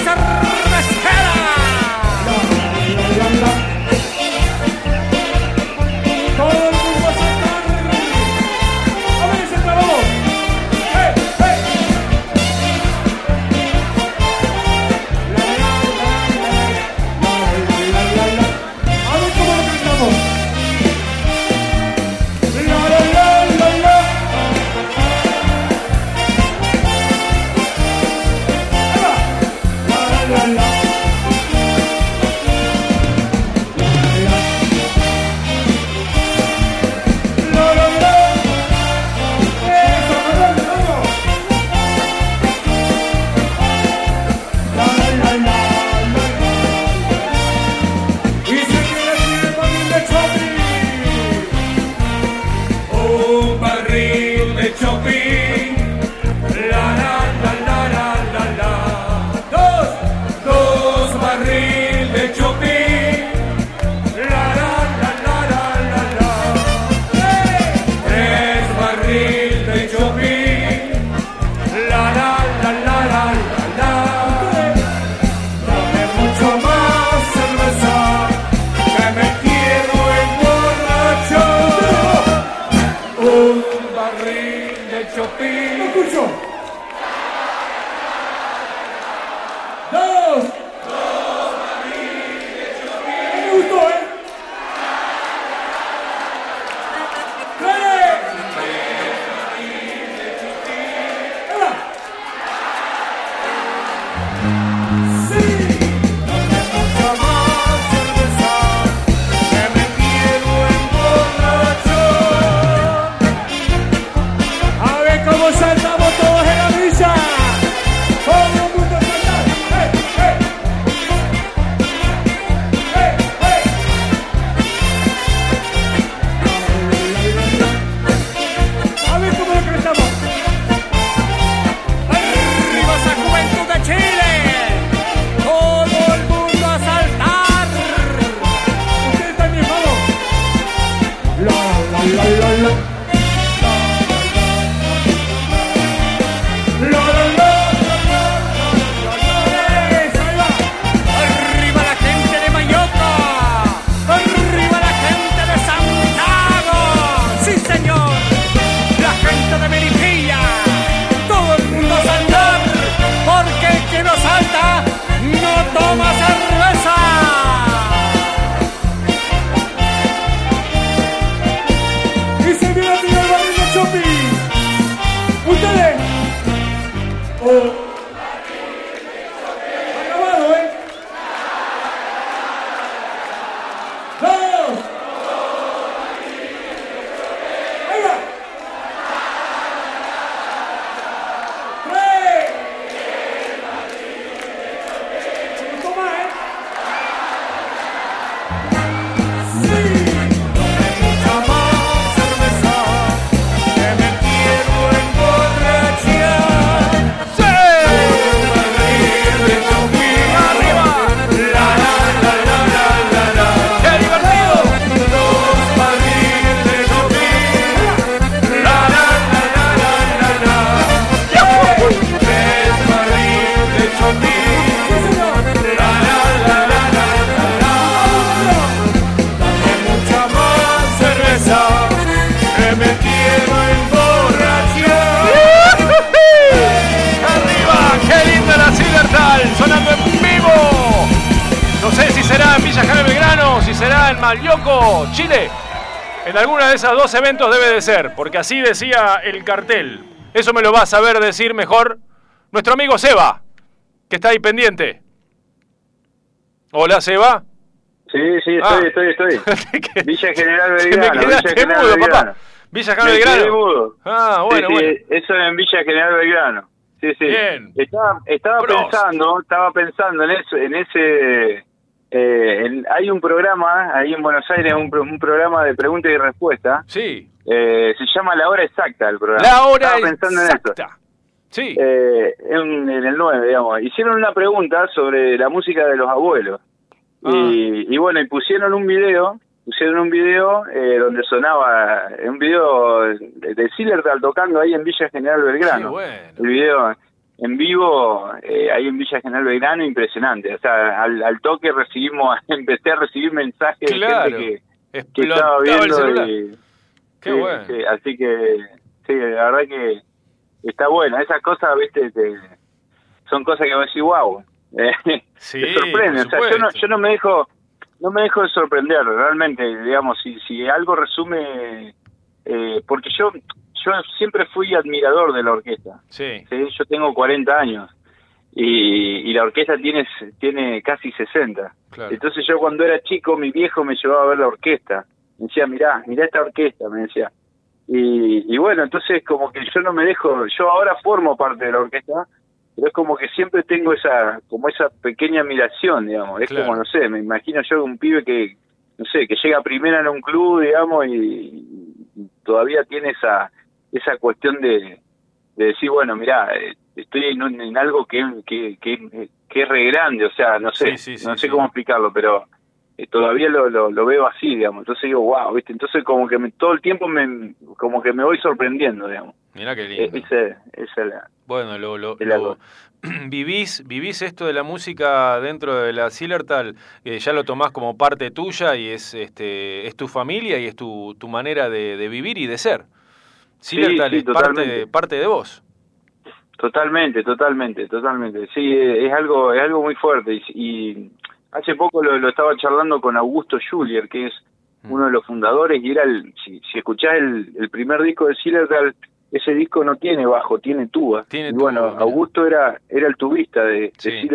eventos debe de ser, porque así decía el cartel. Eso me lo va a saber decir mejor nuestro amigo Seba, que está ahí pendiente. Hola, Seba. Sí, sí, estoy, Ah. estoy, estoy. Villa General me Belgrano. Villa General mudo, Belgrano. papá. Villa General Belgrano. mudo. Ah, bueno, Sí, sí, bueno. Eso en Villa General Belgrano. Sí, sí. Bien. Estaba, estaba pensando, estaba pensando en eso, en ese. Eh, en- hay un programa ahí en Buenos Aires, un, pro- un programa de pregunta y respuesta. Sí. Eh, se llama La Hora Exacta el programa. La hora Estaba pensando en eso. exacta. Sí. Eh, en, en el 9, digamos. Hicieron una pregunta sobre la música de los abuelos. Ah. Y, y bueno, y pusieron un video, pusieron un video eh, donde sonaba, un video de, Sillertal tocando ahí en Villa General Belgrano. Qué bueno. El video en vivo eh, ahí en Villa General Belgrano, impresionante. O sea, al, al toque recibimos, empecé a recibir mensajes Claro. de gente que, estaba viendo y, Qué sí, bueno. sí, así que, sí, la verdad que está bueno. Esas cosas, viste, te- son cosas que vos decís, wow. Sí, te sorprende. O sea, yo no, yo no me dejo, no me dejo de sorprender, realmente, digamos, si, si algo resume, eh, porque yo, yo siempre fui admirador de la orquesta. Sí. ¿sí? Yo tengo 40 años y, y la orquesta tiene, tiene casi 60. Claro. Entonces yo cuando era chico, mi viejo me llevaba a ver la orquesta. Me decía, mirá, mirá esta orquesta, me decía. Y, y bueno, entonces como que yo no me dejo, yo ahora formo parte de la orquesta, pero es como que siempre tengo esa, como esa pequeña admiración, digamos. Es Claro. como, no sé, me imagino yo un pibe que, no sé, que llega primera en un club, digamos, y, y todavía tiene esa, esa cuestión de, de decir, bueno, mirá, eh, estoy en, un- en algo que, que, que, que es re grande, o sea, no sé, Sí, sí, sí, no sé cómo explicarlo, pero eh, todavía lo, lo, lo veo así, digamos. Entonces digo, wow, ¿viste? Entonces como que me, todo el tiempo me, como que me voy sorprendiendo, digamos. Mirá qué Eh, lindo. esa, esa es la... Bueno, lo, lo, lo- vivís, vivís esto de la música dentro de la Sillertal, eh, ya lo tomás como parte tuya y es este es tu familia y es tu, tu manera de, de vivir y de ser. Sillertal sí, es parte, de- parte de vos. Totalmente, totalmente, totalmente. Sí, eh, es algo, es algo muy fuerte. Y, y hace poco lo, lo estaba charlando con Augusto Julier, que es Mm. uno de los fundadores, y era el, si, si escuchás el, el primer disco de Sillertal, ese disco no tiene bajo, tiene tuba. Tiene y bueno. Augusto era, era el tubista de, de Sí.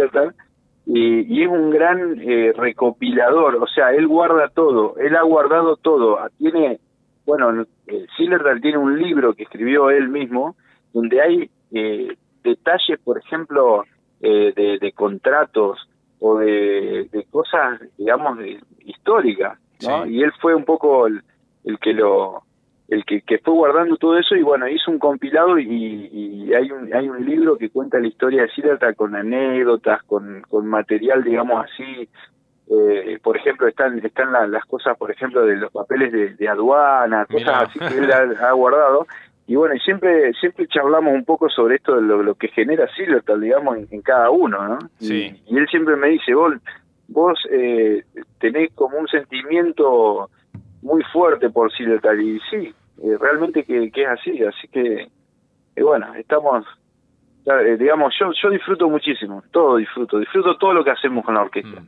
Y, y es un gran eh, recopilador, o sea, él guarda todo, él ha guardado todo, tiene, bueno, eh, Sillertal tiene un libro que escribió él mismo, donde hay eh, detalles, por ejemplo, eh, de, de contratos o de, de cosas, digamos, de- históricas, ¿no? Sí. Y él fue un poco el, el que lo el que, que fue guardando todo eso y bueno, hizo un compilado y, y hay un hay un libro que cuenta la historia de Siddhartha con anécdotas, con, con material, digamos así, eh, por ejemplo, están están la- las cosas, por ejemplo, de los papeles de, de aduana, cosas Mirá. así que él ha, ha guardado. Y bueno, y siempre siempre charlamos un poco sobre esto de lo, lo que genera Silvertal, digamos, en, en cada uno, ¿no? Y- Sí. Y, él siempre me dice, vos, vos eh, tenés como un sentimiento muy fuerte por Silvertal. Y sí, eh, realmente que, que es así. Así que, eh, bueno, estamos, eh, digamos, yo, yo disfruto muchísimo, todo disfruto, disfruto todo lo que hacemos con la orquesta Mm.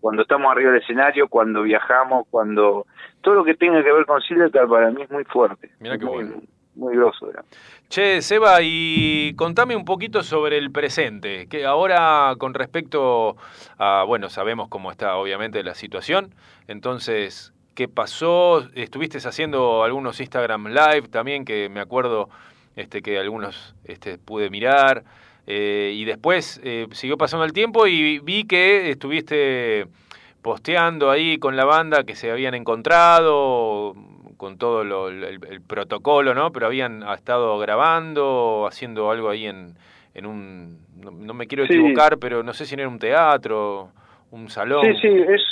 Cuando estamos arriba del escenario, cuando viajamos, cuando todo lo que tenga que ver con Silvertal para mí es muy fuerte. Mirá qué muy, bueno. Muy grosso. ¿verdad? Che, Seba, y contame un poquito sobre el presente, que ahora con respecto a, bueno, sabemos cómo está obviamente la situación, entonces, ¿qué pasó? Estuviste haciendo algunos Instagram Live también, que me acuerdo este, que algunos este, pude mirar, eh, y después eh, siguió pasando el tiempo y vi que estuviste posteando ahí con la banda que se habían encontrado, con todo lo- el, el protocolo, ¿no? Pero habían estado grabando, haciendo algo ahí en, en un... No, no me quiero Sí. equivocar, pero no sé si era un teatro, un salón. Sí, sí, es,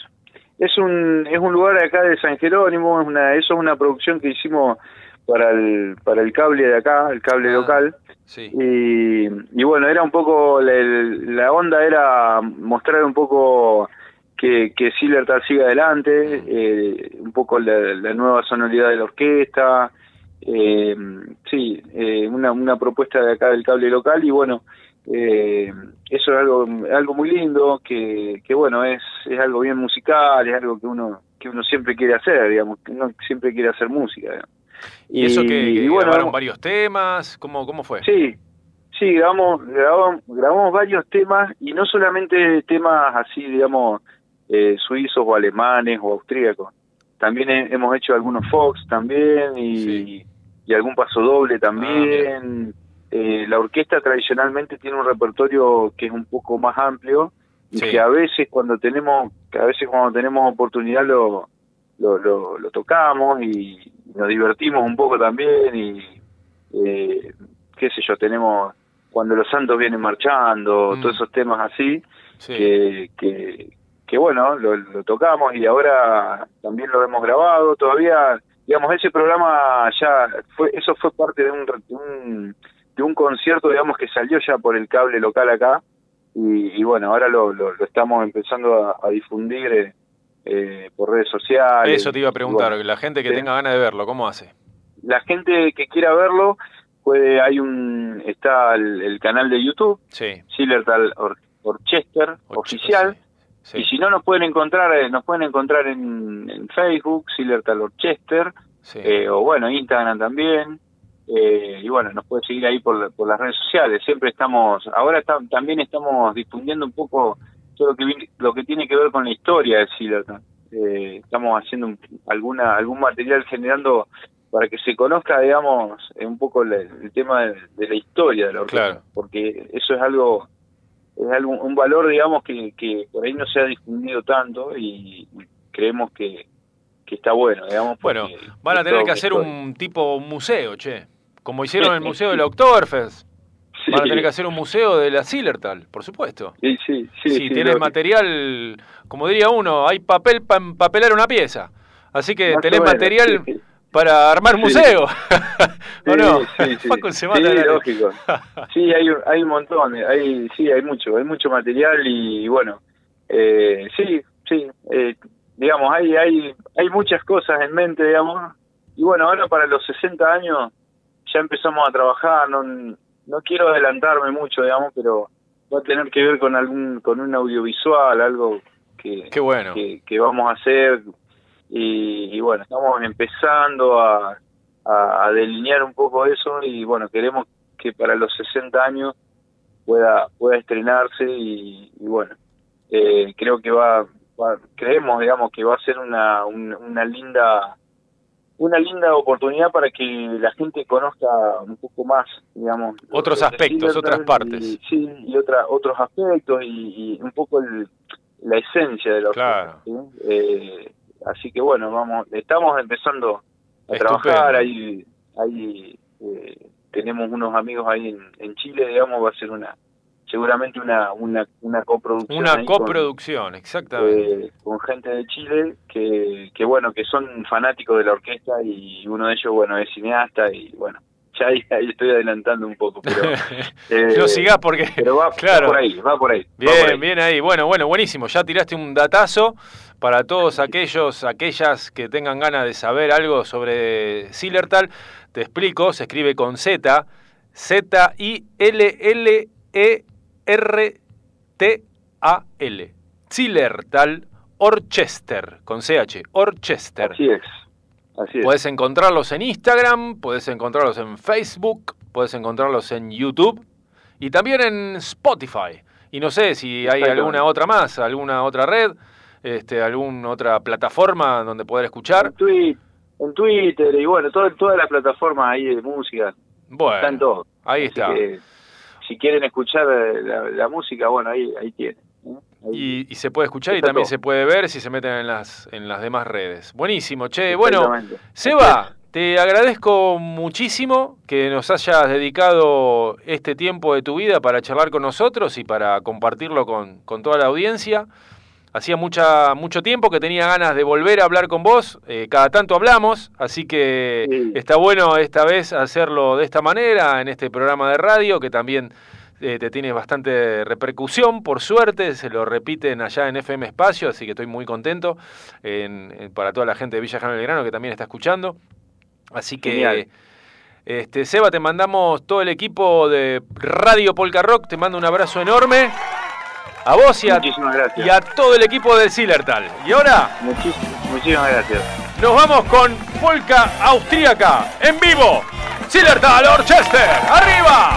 es, un, es un lugar acá de San Jerónimo, es una, eso es una producción que hicimos para el, para el cable de acá, el cable Ah, local. Sí, Y, y bueno, era un poco, la, la onda era mostrar un poco que, que Silvertal siga adelante, eh, un poco la, la nueva sonoridad de la orquesta, eh, sí, eh, una, una propuesta de acá del cable local y bueno, Eh, eso es algo, algo muy lindo, que, que bueno, es, es algo bien musical, es algo que uno que uno siempre quiere hacer, digamos, que uno siempre quiere hacer música. digamos. ¿Y, eso que, que y bueno, grabaron varios temas? ¿Cómo, cómo fue? Sí, sí, grabamos, grabamos, grabamos varios temas y no solamente temas así, digamos, eh, suizos o alemanes o austríacos. También he- hemos hecho algunos Fox también y, y algún paso doble también. Eh, la orquesta tradicionalmente tiene un repertorio que es un poco más amplio y Sí. que a veces cuando tenemos, que a veces cuando tenemos oportunidad lo, lo, lo, lo tocamos y nos divertimos un poco también y eh, qué sé yo, tenemos cuando los santos vienen marchando, Mm. todos esos temas así, Sí. que, que, que bueno, lo, lo tocamos y ahora también lo hemos grabado, todavía, digamos, ese programa ya fue, eso fue parte de un, de un, de un concierto, digamos, que salió ya por el cable local acá, y, y bueno, ahora lo, lo, lo estamos empezando a, a difundir eh, eh, por redes sociales. Eso te iba a preguntar, bueno, la gente que sí. tenga ganas de verlo, ¿cómo hace? la gente que quiera verlo puede hay un está el, el canal de YouTube Sí. Sillertal Or- Orchester oficial Sí. y si no nos pueden encontrar eh, nos pueden encontrar en, en Facebook Sillertal Orchester Sí. eh, o bueno Instagram también eh, y bueno nos puede seguir ahí por, por las redes sociales siempre estamos ahora también estamos difundiendo un poco todo lo que lo que tiene que ver con la historia de Sillertal Eh, estamos haciendo un- alguna algún material generando para que se conozca, digamos, un poco el, el tema de, de la historia de la orquesta, Claro. porque eso es algo, es algo, un valor, digamos, que, que por ahí no se ha difundido tanto y creemos que, que está bueno, digamos. Bueno, van a tener que hacer historia. un tipo museo, che. Como hicieron el museo del Oktoberfest. Van a Sí. tener que hacer un museo de la Sillertal, por supuesto. Sí, sí, sí. si sí, tienes material, como diría uno, hay papel para empapelar una pieza. Así que tenés menos, material sí, sí. para armar Sí. museo. ¿O no? Sí, sí, Facu se sí, mata risa. lógico. Sí, hay, un- hay un montón, hay, sí, hay mucho, hay mucho material y bueno, eh, sí, sí, eh, digamos, hay, hay, hay muchas cosas en mente, digamos, y bueno, ahora para los 60 años ya empezamos a trabajar, no, no quiero adelantarme mucho, digamos, pero va a tener que ver con algún, con un audiovisual, algo que, Qué bueno. que, que vamos a hacer y, y bueno, estamos empezando a, a, a delinear un poco eso y bueno, queremos que para los 60 años pueda pueda estrenarse y, y bueno, eh, creo que va, va- creemos, digamos, que va a ser una, un- una linda una linda oportunidad para que la gente conozca un poco más, digamos, Otros aspectos, otras partes. y- sí, y otra, otros aspectos y, y un poco el- la esencia de la Claro. ¿sí? Eh, así que bueno, vamos, estamos empezando a Estupendo. trabajar, ahí, ahí eh, tenemos unos amigos ahí en, en Chile, digamos, va a ser una seguramente una una, una coproducción Una ahí con- coproducción, exactamente. eh, con gente de Chile que, que bueno que son fanáticos de la orquesta y uno de ellos bueno es cineasta y bueno ya ahí, ahí estoy adelantando un poco pero eh, no sigás porque. pero va, va claro. por ahí va por ahí Bien, por ahí. bien ahí. Bueno, bueno, buenísimo. Ya tiraste un datazo para todos aquellos, aquellas que tengan ganas de saber algo sobre Sillertal. Te explico, se escribe con Z, Z-I-L-L-E-R-T-A-L. Sillertal Orchester, con CH, Orchester. así es así es Puedes encontrarlos en Instagram, puedes encontrarlos en Facebook, puedes encontrarlos en YouTube y también en Spotify. Y no sé si hay alguna otra más, alguna otra red, este, alguna otra plataforma donde poder escuchar. en, Twi- en Twitter y bueno todo, todas las plataformas ahí de música Bueno, están todos ahí Así está. que, si quieren escuchar eh, la, la música bueno ahí ahí tienen Y, y se puede escuchar y también todo. se puede ver si se meten en las, en las demás redes. Buenísimo, che. Bueno. Seba, te agradezco muchísimo que nos hayas dedicado este tiempo de tu vida para charlar con nosotros y para compartirlo con, con toda la audiencia. Hacía mucha, mucho tiempo que tenía ganas de volver a hablar con vos, eh, cada tanto hablamos, así que Sí. está bueno esta vez hacerlo de esta manera en este programa de radio que también eh, te tiene bastante repercusión, por suerte, se lo repiten allá en FM Espacio, así que estoy muy contento en- en- para toda la gente de Villa General Belgrano que también está escuchando. Así que Genial. Este, Seba, te mandamos todo el equipo de Radio Polka Rock, te mando un abrazo enorme. A vos y a, y todo el equipo del Sillertal. Y ahora Muchis- muchísimas gracias. nos vamos con Polka Austríaca en vivo. Sillertal Orchester, arriba.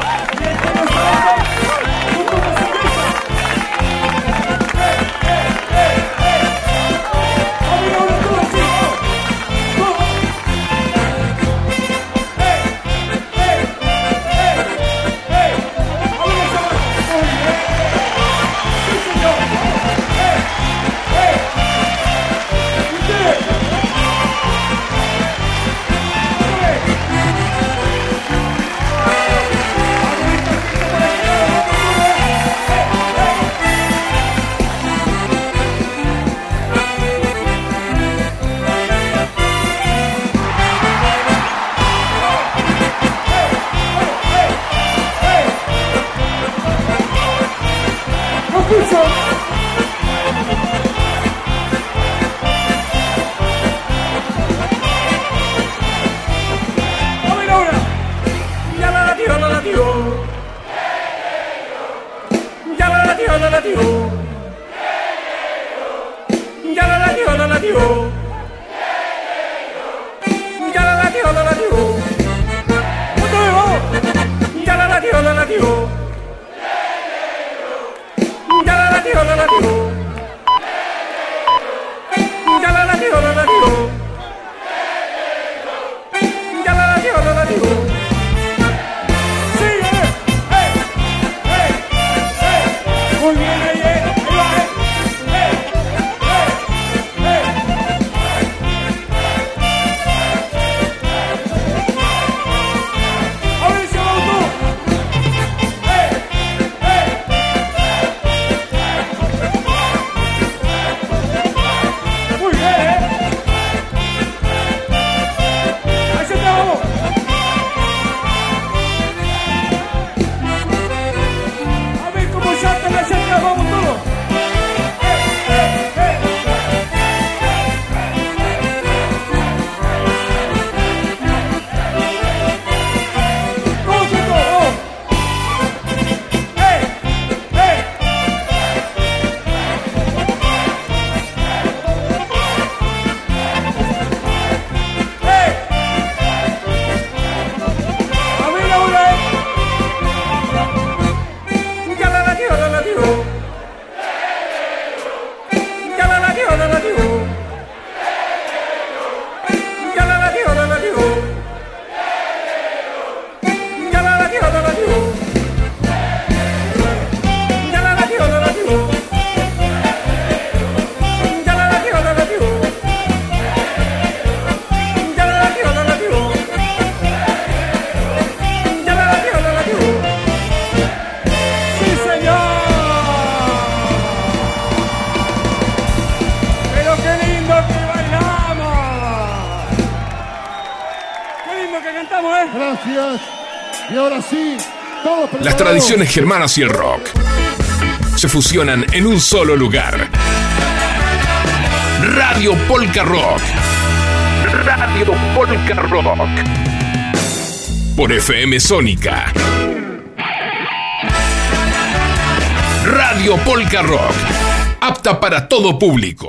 Thank you so much. Tradiciones germanas y el rock se fusionan en un solo lugar. Radio Polka Rock. Radio Polka Rock. Por FM Sónica. Radio Polka Rock. Apta para todo público.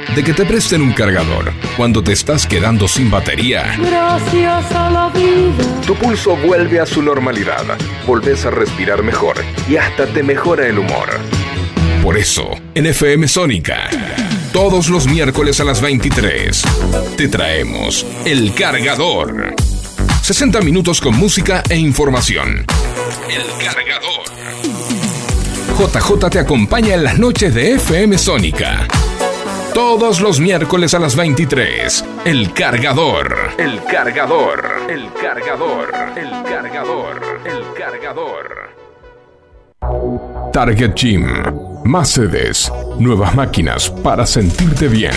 de que te presten un cargador cuando te estás quedando sin batería. Gracias a la vida. Tu pulso vuelve a su normalidad, volvés a respirar mejor y hasta te mejora el humor. Por eso, en FM Sónica, todos los miércoles a las 23, te traemos El Cargador. 60 minutos con música e información. El Cargador. JJ te acompaña en las noches de FM Sónica. Todos los miércoles a las 23. El Cargador. El Cargador. El cargador, el cargador, el cargador. Target Gym. Más sedes, nuevas máquinas para sentirte bien.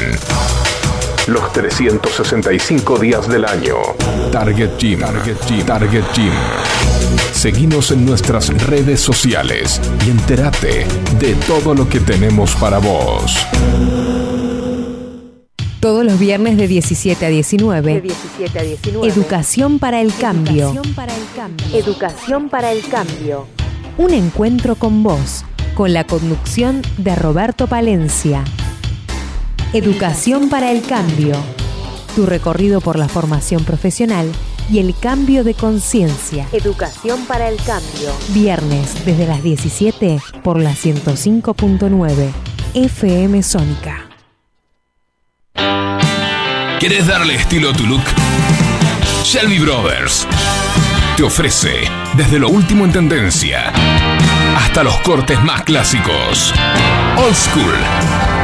Los 365 días del año. Target Gym. Target Gym. Target Gym. Seguinos en nuestras redes sociales y entérate de todo lo que tenemos para vos. Todos los viernes de 17 a 19. De 17 a 19. Educación para el cambio. Educación para el cambio. Educación para el cambio. Un encuentro con vos, con la conducción de Roberto Palencia. Educación para el cambio. Tu recorrido por la formación profesional y el cambio de conciencia. Educación para el cambio. Viernes desde las 17 por la 105.9 FM Sónica. ¿Querés darle estilo a tu look? Shelby Brothers te ofrece desde lo último en tendencia hasta los cortes más clásicos. Old School.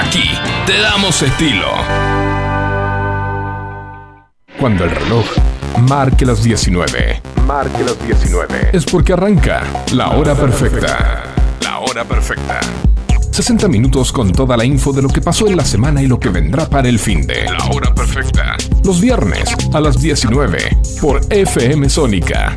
Aquí te damos estilo. Cuando el reloj marque las 19. Marque las 19. Es porque arranca la hora perfecta. La hora perfecta. 60 minutos con toda la info de lo que pasó en la semana y lo que vendrá para el fin de La hora perfecta. Los viernes a las 19 por FM Sónica.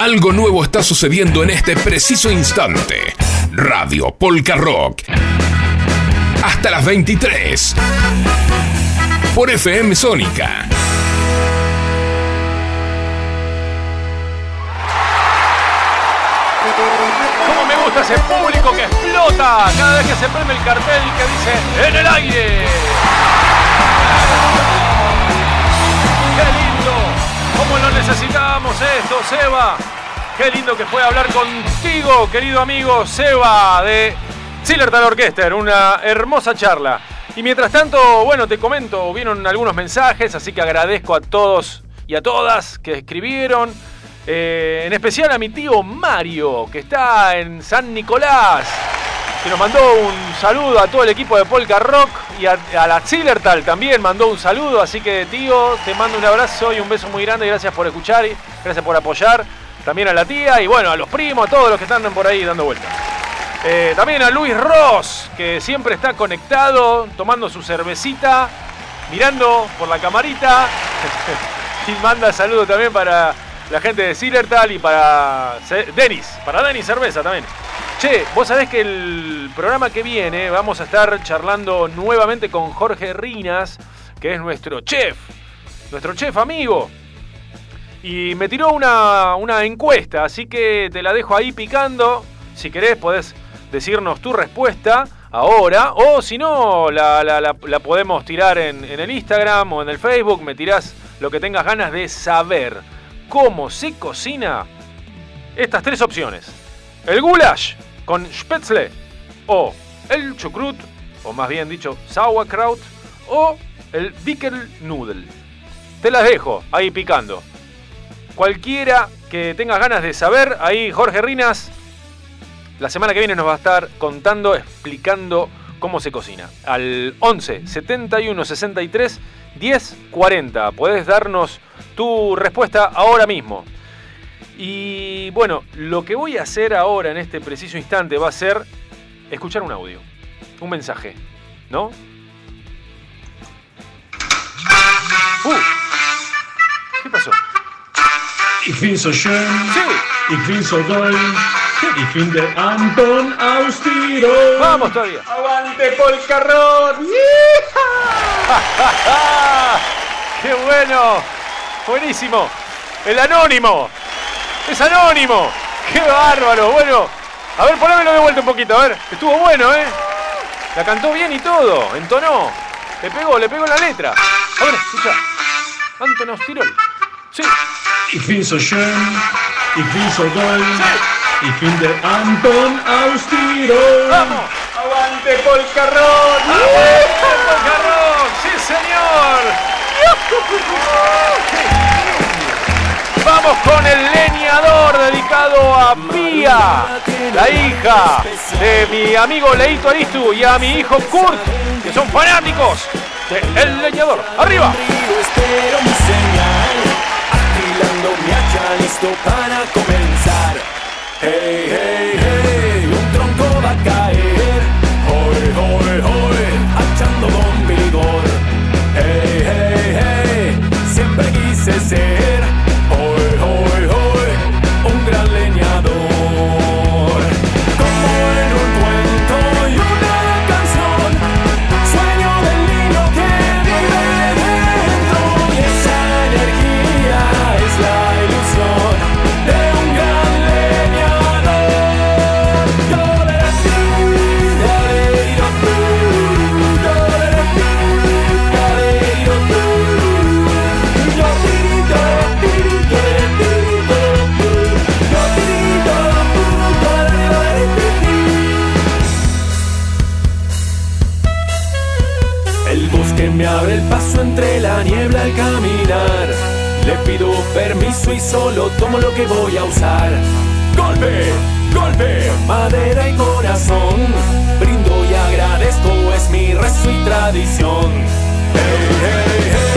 Algo nuevo está sucediendo en este preciso instante. Radio Polka Rock. Hasta las 23. Por FM Sónica. ¿Cómo me gusta ese público que explota cada vez que se prende el cartel que dice ¡En el aire! ¿Cómo lo necesitábamos esto, Seba? Qué lindo que fue hablar contigo, querido amigo Seba de Zillertal Orchester. Una hermosa charla. Y mientras tanto, bueno, te comento, vieron algunos mensajes, así que agradezco a todos y a todas que escribieron. Eh, en especial a mi tío Mario, que está en San Nicolás, que nos mandó un saludo a todo el equipo de Polka Rock y a, a la Zillertal también mandó un saludo. Así que, tío, te mando un abrazo y un beso muy grande. Gracias por escuchar y gracias por apoyar. También a la tía y bueno, a los primos, a todos los que están por ahí dando vueltas. Eh, también a Luis Ross, que siempre está conectado, tomando su cervecita, mirando por la camarita. y manda saludo también para la gente de Zillertal y para Denis, para Denis Cerveza también. Che, vos sabés que el programa que viene vamos a estar charlando nuevamente con Jorge Rinas, que es nuestro chef, nuestro chef amigo. Y me tiró una, una encuesta, así que te la dejo ahí picando. Si querés podés decirnos tu respuesta ahora, o si no, la- la podemos tirar en, en el Instagram o en el Facebook, me tirás lo que tengas ganas de saber. ¿Cómo se cocina? Estas tres opciones. El goulash con spätzle o el chucrut, o más bien dicho, sauerkraut, o el Wickelnudel. Te las dejo ahí picando. Cualquiera que tengas ganas de saber, ahí Jorge Rinas, la semana que viene nos va a estar contando, explicando cómo se cocina. Al 11 71 63 10 40. Podés darnos tu respuesta ahora mismo. Y bueno, lo que voy a hacer ahora en este preciso instante va a ser escuchar un audio, un mensaje, ¿no? Uh, ¿Qué pasó? Ich bin so schön, ich bin so doll, ich finde Anton aus Tirol. Vamos todavía. ¡Aguante Polcarrón! ¡Qué bueno! Buenísimo. El anónimo. Es anónimo. ¡Qué bárbaro! Bueno, a ver, ponémelo de vuelta un poquito, a ver. Estuvo bueno, ¿eh? La cantó bien y todo. Entonó. Le pegó, le pegó la letra. A ver, escucha. Anton aus Tirol. Sí. Ich bin so schön, ich bin so doll, ich bin der Anton aus Tirol. ¡Vamos! ¡Aguante Polcarrón! ¡Aguante Polcarrón! ¡Sí, señor! Vamos con el leñador dedicado a Pía, la hija de mi amigo Leito Aristu y a mi hijo Kurt, que son fanáticos de El Leñador. ¡Arriba! Hey, hey, hey, un tronco va. Y solo tomo lo que voy a usar. Golpe, golpe, madera y corazón. Brindo y agradezco, es mi rezo y tradición. Hey, hey, hey,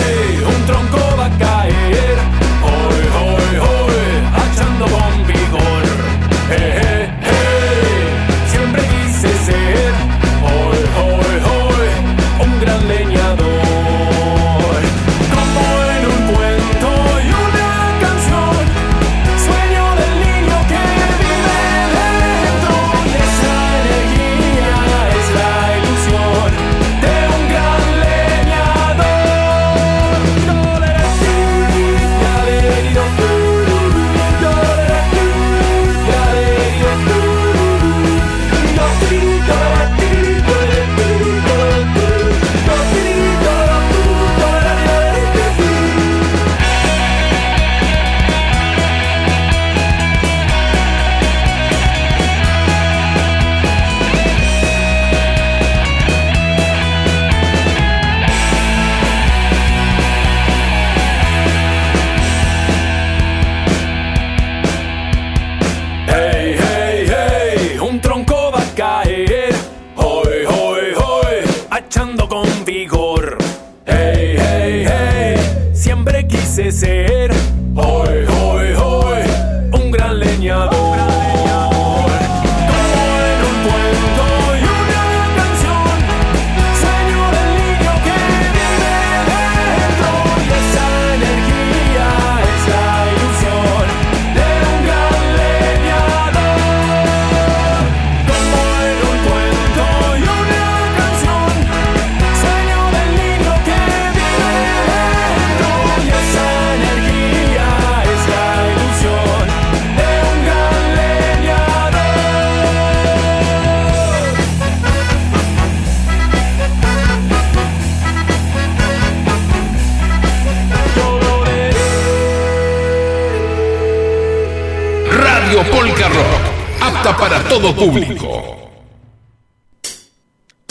todo público.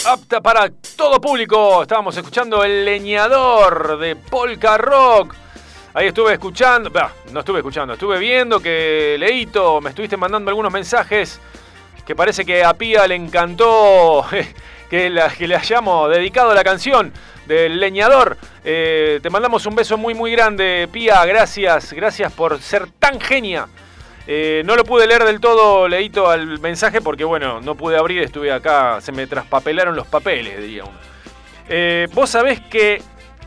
Apta para todo público. Estábamos escuchando El Leñador de Polka Rock. Ahí estuve escuchando, no estuve escuchando, estuve viendo que Leito, me estuviste mandando algunos mensajes que parece que a Pía le encantó que, la, que le hayamos dedicado la canción del leñador. Eh, te mandamos un beso muy, muy grande, Pía. Gracias, gracias por ser tan genia. Eh, no lo pude leer del todo, leíto al mensaje, porque bueno, no pude abrir, estuve acá, se me traspapelaron los papeles, diría uno. Eh, vos sabés que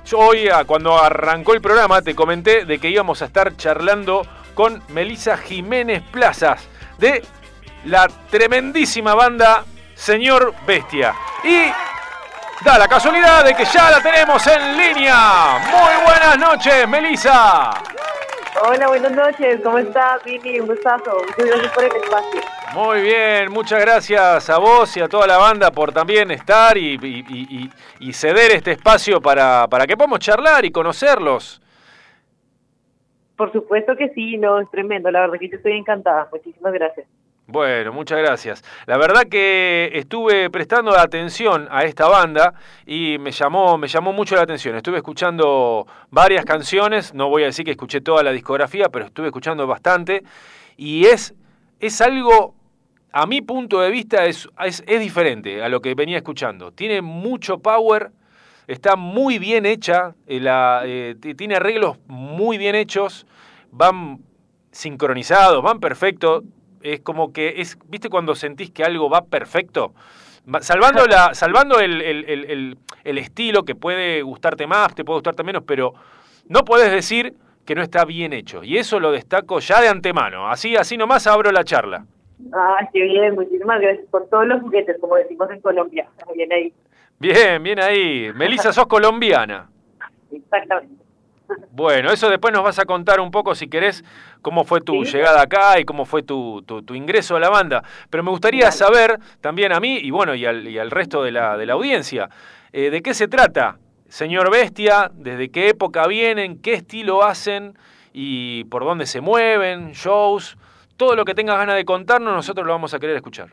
yo hoy, ah, cuando arrancó el programa, te comenté de que íbamos a estar charlando con Melisa Jiménez Plazas, de la tremendísima banda Señor Bestia. Y da la casualidad de que ya la tenemos en línea. Muy buenas noches, Melisa. Hola, buenas noches. ¿Cómo estás, Vini? Un gustazo. Muchas gracias por el espacio. Muy bien, muchas gracias a vos y a toda la banda por también estar y, y- y- y ceder este espacio para, para que podamos charlar y conocerlos. Por supuesto que sí, no, es tremendo. La verdad que yo estoy encantada. Muchísimas gracias. Bueno, muchas gracias. La verdad que estuve prestando atención a esta banda y me llamó, me llamó mucho la atención. Estuve escuchando varias canciones, no voy a decir que escuché toda la discografía, pero estuve escuchando bastante y es, es algo, a mi punto de vista, es, es, diferente a lo que venía escuchando. Tiene mucho power, está muy bien hecha, eh, eh, tiene arreglos muy bien hechos, van sincronizados, van perfectos. Es como que es, ¿viste cuando sentís que algo va perfecto? Va- Salvando, la, salvando el, el- el- el- estilo que puede gustarte más, te puede gustarte menos, pero no podés decir que no está bien hecho. Y eso lo destaco ya de antemano. Así, así nomás abro la charla. Ah, qué bien. Muchísimas gracias por todos los juguetes, como decimos en Colombia. Bien ahí. Bien, bien ahí. Melissa, sos colombiana. Exactamente. Bueno, eso después nos vas a contar un poco, si querés, cómo fue tu llegada acá y cómo fue tu, tu- tu ingreso a la banda. Pero me gustaría saber también a mí y bueno, y al, y al resto de la, de la audiencia, eh, ¿de qué se trata? Señor Bestia, ¿desde qué época vienen? ¿Qué estilo hacen? ¿Y por dónde se mueven? ¿Shows? Todo lo que tengas ganas de contarnos, nosotros lo vamos a querer escuchar.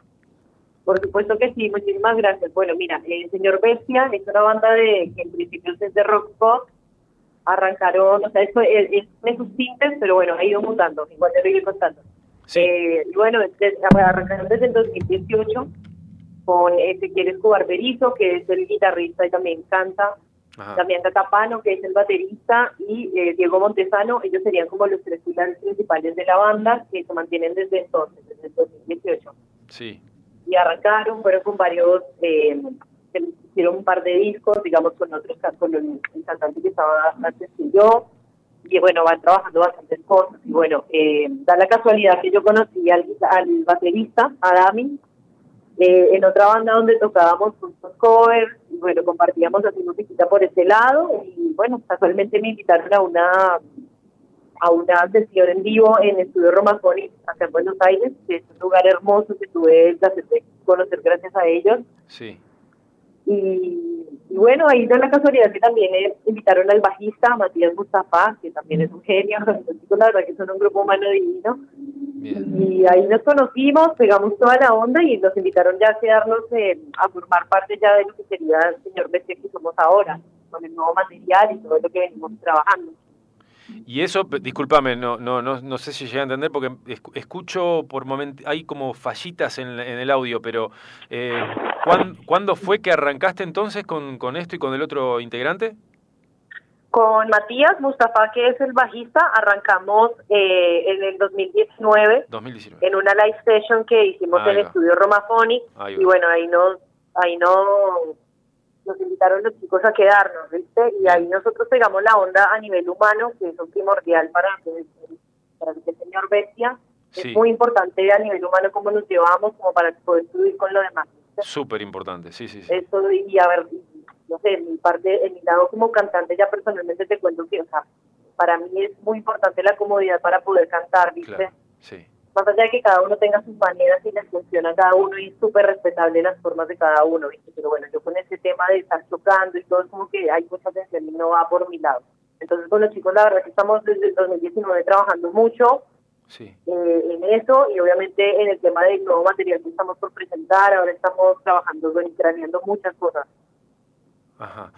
Por supuesto que sí. Muchísimas gracias. Bueno, mira, el señor Bestia es una banda de que en principio es de rock pop. Arrancaron, o sea, eso es, es sus tintes, pero bueno, ha ido mutando. Igual te lo contando. Eh, y bueno, desde- arrancaron desde el 2018 con Ezequiel Escobar Berizo, que es el guitarrista y también canta, Damián Catapano, que es el baterista, y eh, Diego Montesano, ellos serían como los tres pilares principales de la banda, que se mantienen desde entonces, desde el 2018. Sí. Y arrancaron, fueron con varios, eh, hicieron un par de discos, digamos, con otros, con el, el cantante que estaba antes que yo, y bueno, van trabajando bastantes cosas, y bueno, eh, da la casualidad que yo conocí al, al baterista, a Dami, eh, en otra banda donde tocábamos juntos covers y bueno, compartíamos así musiquita por ese lado y bueno, casualmente me invitaron a una a una sesión en vivo en Estudio Romafoni acá en Buenos Aires, que es un lugar hermoso que tuve el placer de conocer gracias a ellos Sí. Y, y bueno, ahí da la casualidad que también eh, invitaron al bajista Matías Mustafa, que también es un genio, la verdad que son un grupo humano divino. Y ahí nos conocimos, pegamos toda la onda y nos invitaron ya a quedarnos eh, a formar parte ya de lo que sería el señor Bestia que somos ahora, con el nuevo material y todo lo que venimos trabajando. Y eso, discúlpame, no, no, no, no sé si llegué a entender porque escu- escucho por momentos, hay como fallitas en, en el audio, pero eh, ¿cuán- ¿cuándo fue que arrancaste entonces con, con esto y con el otro integrante? Con Matías Mustafa, que es el bajista, arrancamos eh, en el 2019 2019. en una live session que hicimos Ahí en el estudio Romafoni y bueno, ahí nos, ahí no nos invitaron los chicos a quedarnos, ¿viste? Y ahí nosotros pegamos la onda a nivel humano, que es primordial para, que- para el señor Bestia. Sí. Es muy importante a nivel humano cómo nos llevamos, como para poder fluir con lo demás. Súper importante, sí, sí, sí. Eso, y a ver, no sé, en mi parte, en mi lado como cantante, ya personalmente te cuento que, o sea, para mí es muy importante la comodidad para poder cantar, ¿viste? Claro, sí. Más allá de que cada uno tenga sus maneras y les funciona a cada uno y es súper respetable las formas de cada uno, ¿viste? Pero bueno, yo con ese tema de estar chocando y todo, es como que hay mucha tensión y no va por mi lado. Entonces, con los chicos, la verdad que estamos desde el 2019 trabajando mucho Sí. eh, en eso y obviamente en el tema del nuevo material que estamos por presentar, ahora estamos trabajando, y craneando muchas cosas. Ajá.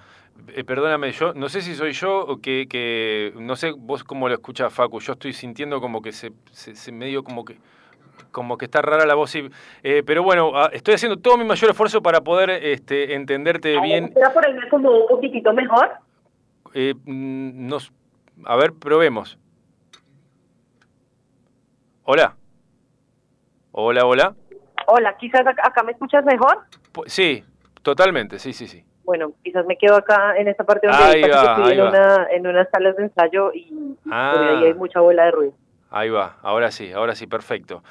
Eh, perdóname, yo no sé si soy yo o que, que no sé vos cómo lo escuchas Facu, yo estoy sintiendo como que se, se, se medio como que como que está rara la voz, sí. Eh, pero bueno, ah, estoy haciendo todo mi mayor esfuerzo para poder este, entenderte bien. ¿Será por ahí como un poquitito mejor? Eh, mm, nos, a ver, probemos. Hola. Hola, hola. Hola, quizás acá, acá me escuchas mejor. Sí, totalmente, sí, sí, sí. Bueno, quizás me quedo acá en esta parte donde que va, estoy ahí en, va. una, en unas salas de ensayo y Ah. por ahí hay mucha bola de ruido. Ahí va, ahora sí, ahora sí, perfecto.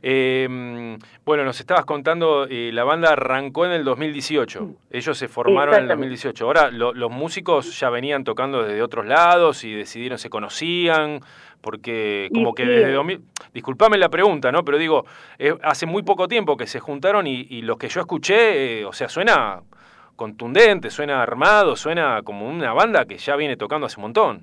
Eh, mm, bueno, nos estabas contando, eh, la banda arrancó en el 2018. Ellos se formaron en el Exactamente. 2018. Ahora, lo- los músicos ya venían tocando desde otros lados y decidieron, se conocían, porque como Y que desde 2000... Disculpame la pregunta, ¿no? Pero digo, eh, hace muy poco tiempo que se juntaron y, y lo que yo escuché, eh, o sea, suena contundente, suena armado, suena como una banda que ya viene tocando hace un montón.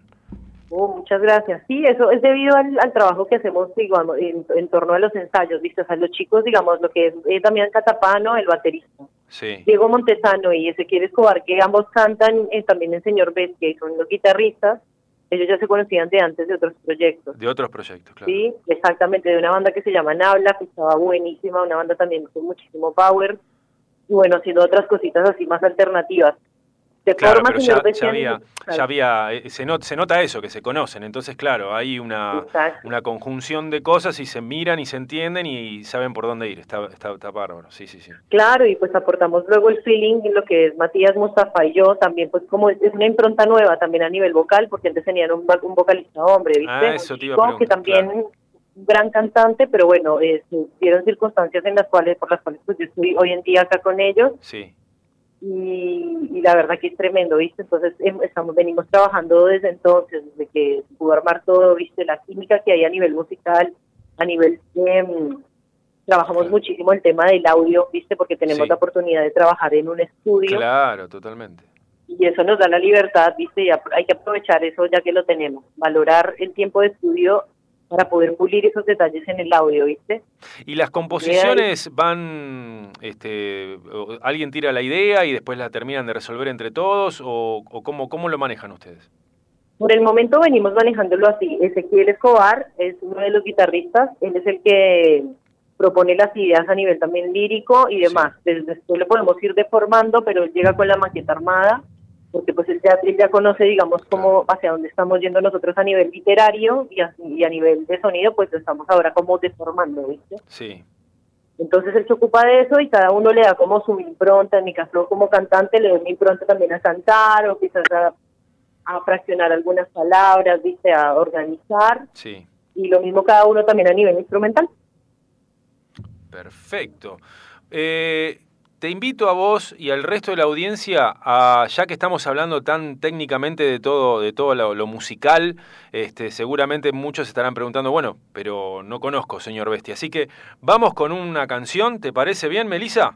Oh, muchas gracias. Sí, eso es debido al, al trabajo que hacemos digamos, en, en torno a los ensayos, ¿viste? O sea, los chicos, digamos, lo que es eh, Damián Catapano, el baterista, Sí. Diego Montesano y Ezequiel Escobar, que ambos cantan eh, también en Señor Bestia y son los guitarristas, ellos ya se conocían de antes de otros proyectos. De otros proyectos, claro. Sí, exactamente, de una banda que se llama Nabla, que estaba buenísima, una banda también con muchísimo power, y bueno, haciendo otras cositas así más alternativas. De Claro, forma, pero ya, ya había, claro. ya había eh, se, not- se nota eso, que se conocen. Entonces, claro, hay una, Exacto. una conjunción de cosas y se miran y se entienden y saben por dónde ir. Está, está, está bárbaro, sí, sí, sí. Claro, y pues aportamos luego el feeling en lo que es Matías Mustafa y yo, también pues como es una impronta nueva también a nivel vocal, porque antes tenían un, un vocalista hombre, ¿viste? Ah, eso te iba a que también un gran cantante, pero bueno, eh, dieron circunstancias en las cuales, por las cuales pues yo estoy hoy en día acá con ellos, Sí, y, y la verdad que es tremendo, ¿viste? Entonces em- estamos venimos trabajando desde entonces, desde que se pudo armar todo, ¿viste? La química que hay a nivel musical, a nivel... em, trabajamos muchísimo el tema del audio, ¿viste? Porque tenemos Sí. la oportunidad de trabajar en un estudio claro, totalmente. y eso nos da la libertad, ¿viste? Y hay que aprovechar eso ya que lo tenemos, valorar el tiempo de estudio para poder pulir esos detalles en el audio, ¿viste? Y las composiciones van, este, alguien tira la idea y después la terminan de resolver entre todos o, o cómo, cómo lo manejan ustedes. Por el momento venimos manejándolo así. Ezequiel Escobar es uno de los guitarristas, él es el que propone las ideas a nivel también lírico y demás. Desde después lo podemos ir deformando, pero él llega con la maqueta armada, porque pues él ya, él ya conoce, digamos, cómo hacia dónde estamos yendo nosotros a nivel literario y a, y a nivel de sonido, pues lo estamos ahora como deformando, ¿viste? Sí, Entonces él se ocupa de eso y cada uno le da como su impronta. En mi caso, como cantante, le doy mi impronta también a cantar o quizás a, a fraccionar algunas palabras, ¿viste? A organizar. sí. Y lo mismo cada uno también a nivel instrumental. Perfecto. Eh, te invito a vos y al resto de la audiencia, a, ya que estamos hablando tan técnicamente de todo, de todo lo, lo musical, este, seguramente muchos estarán preguntando, bueno, pero no conozco, señor Bestia. Así que vamos con una canción, ¿te parece bien, Melissa?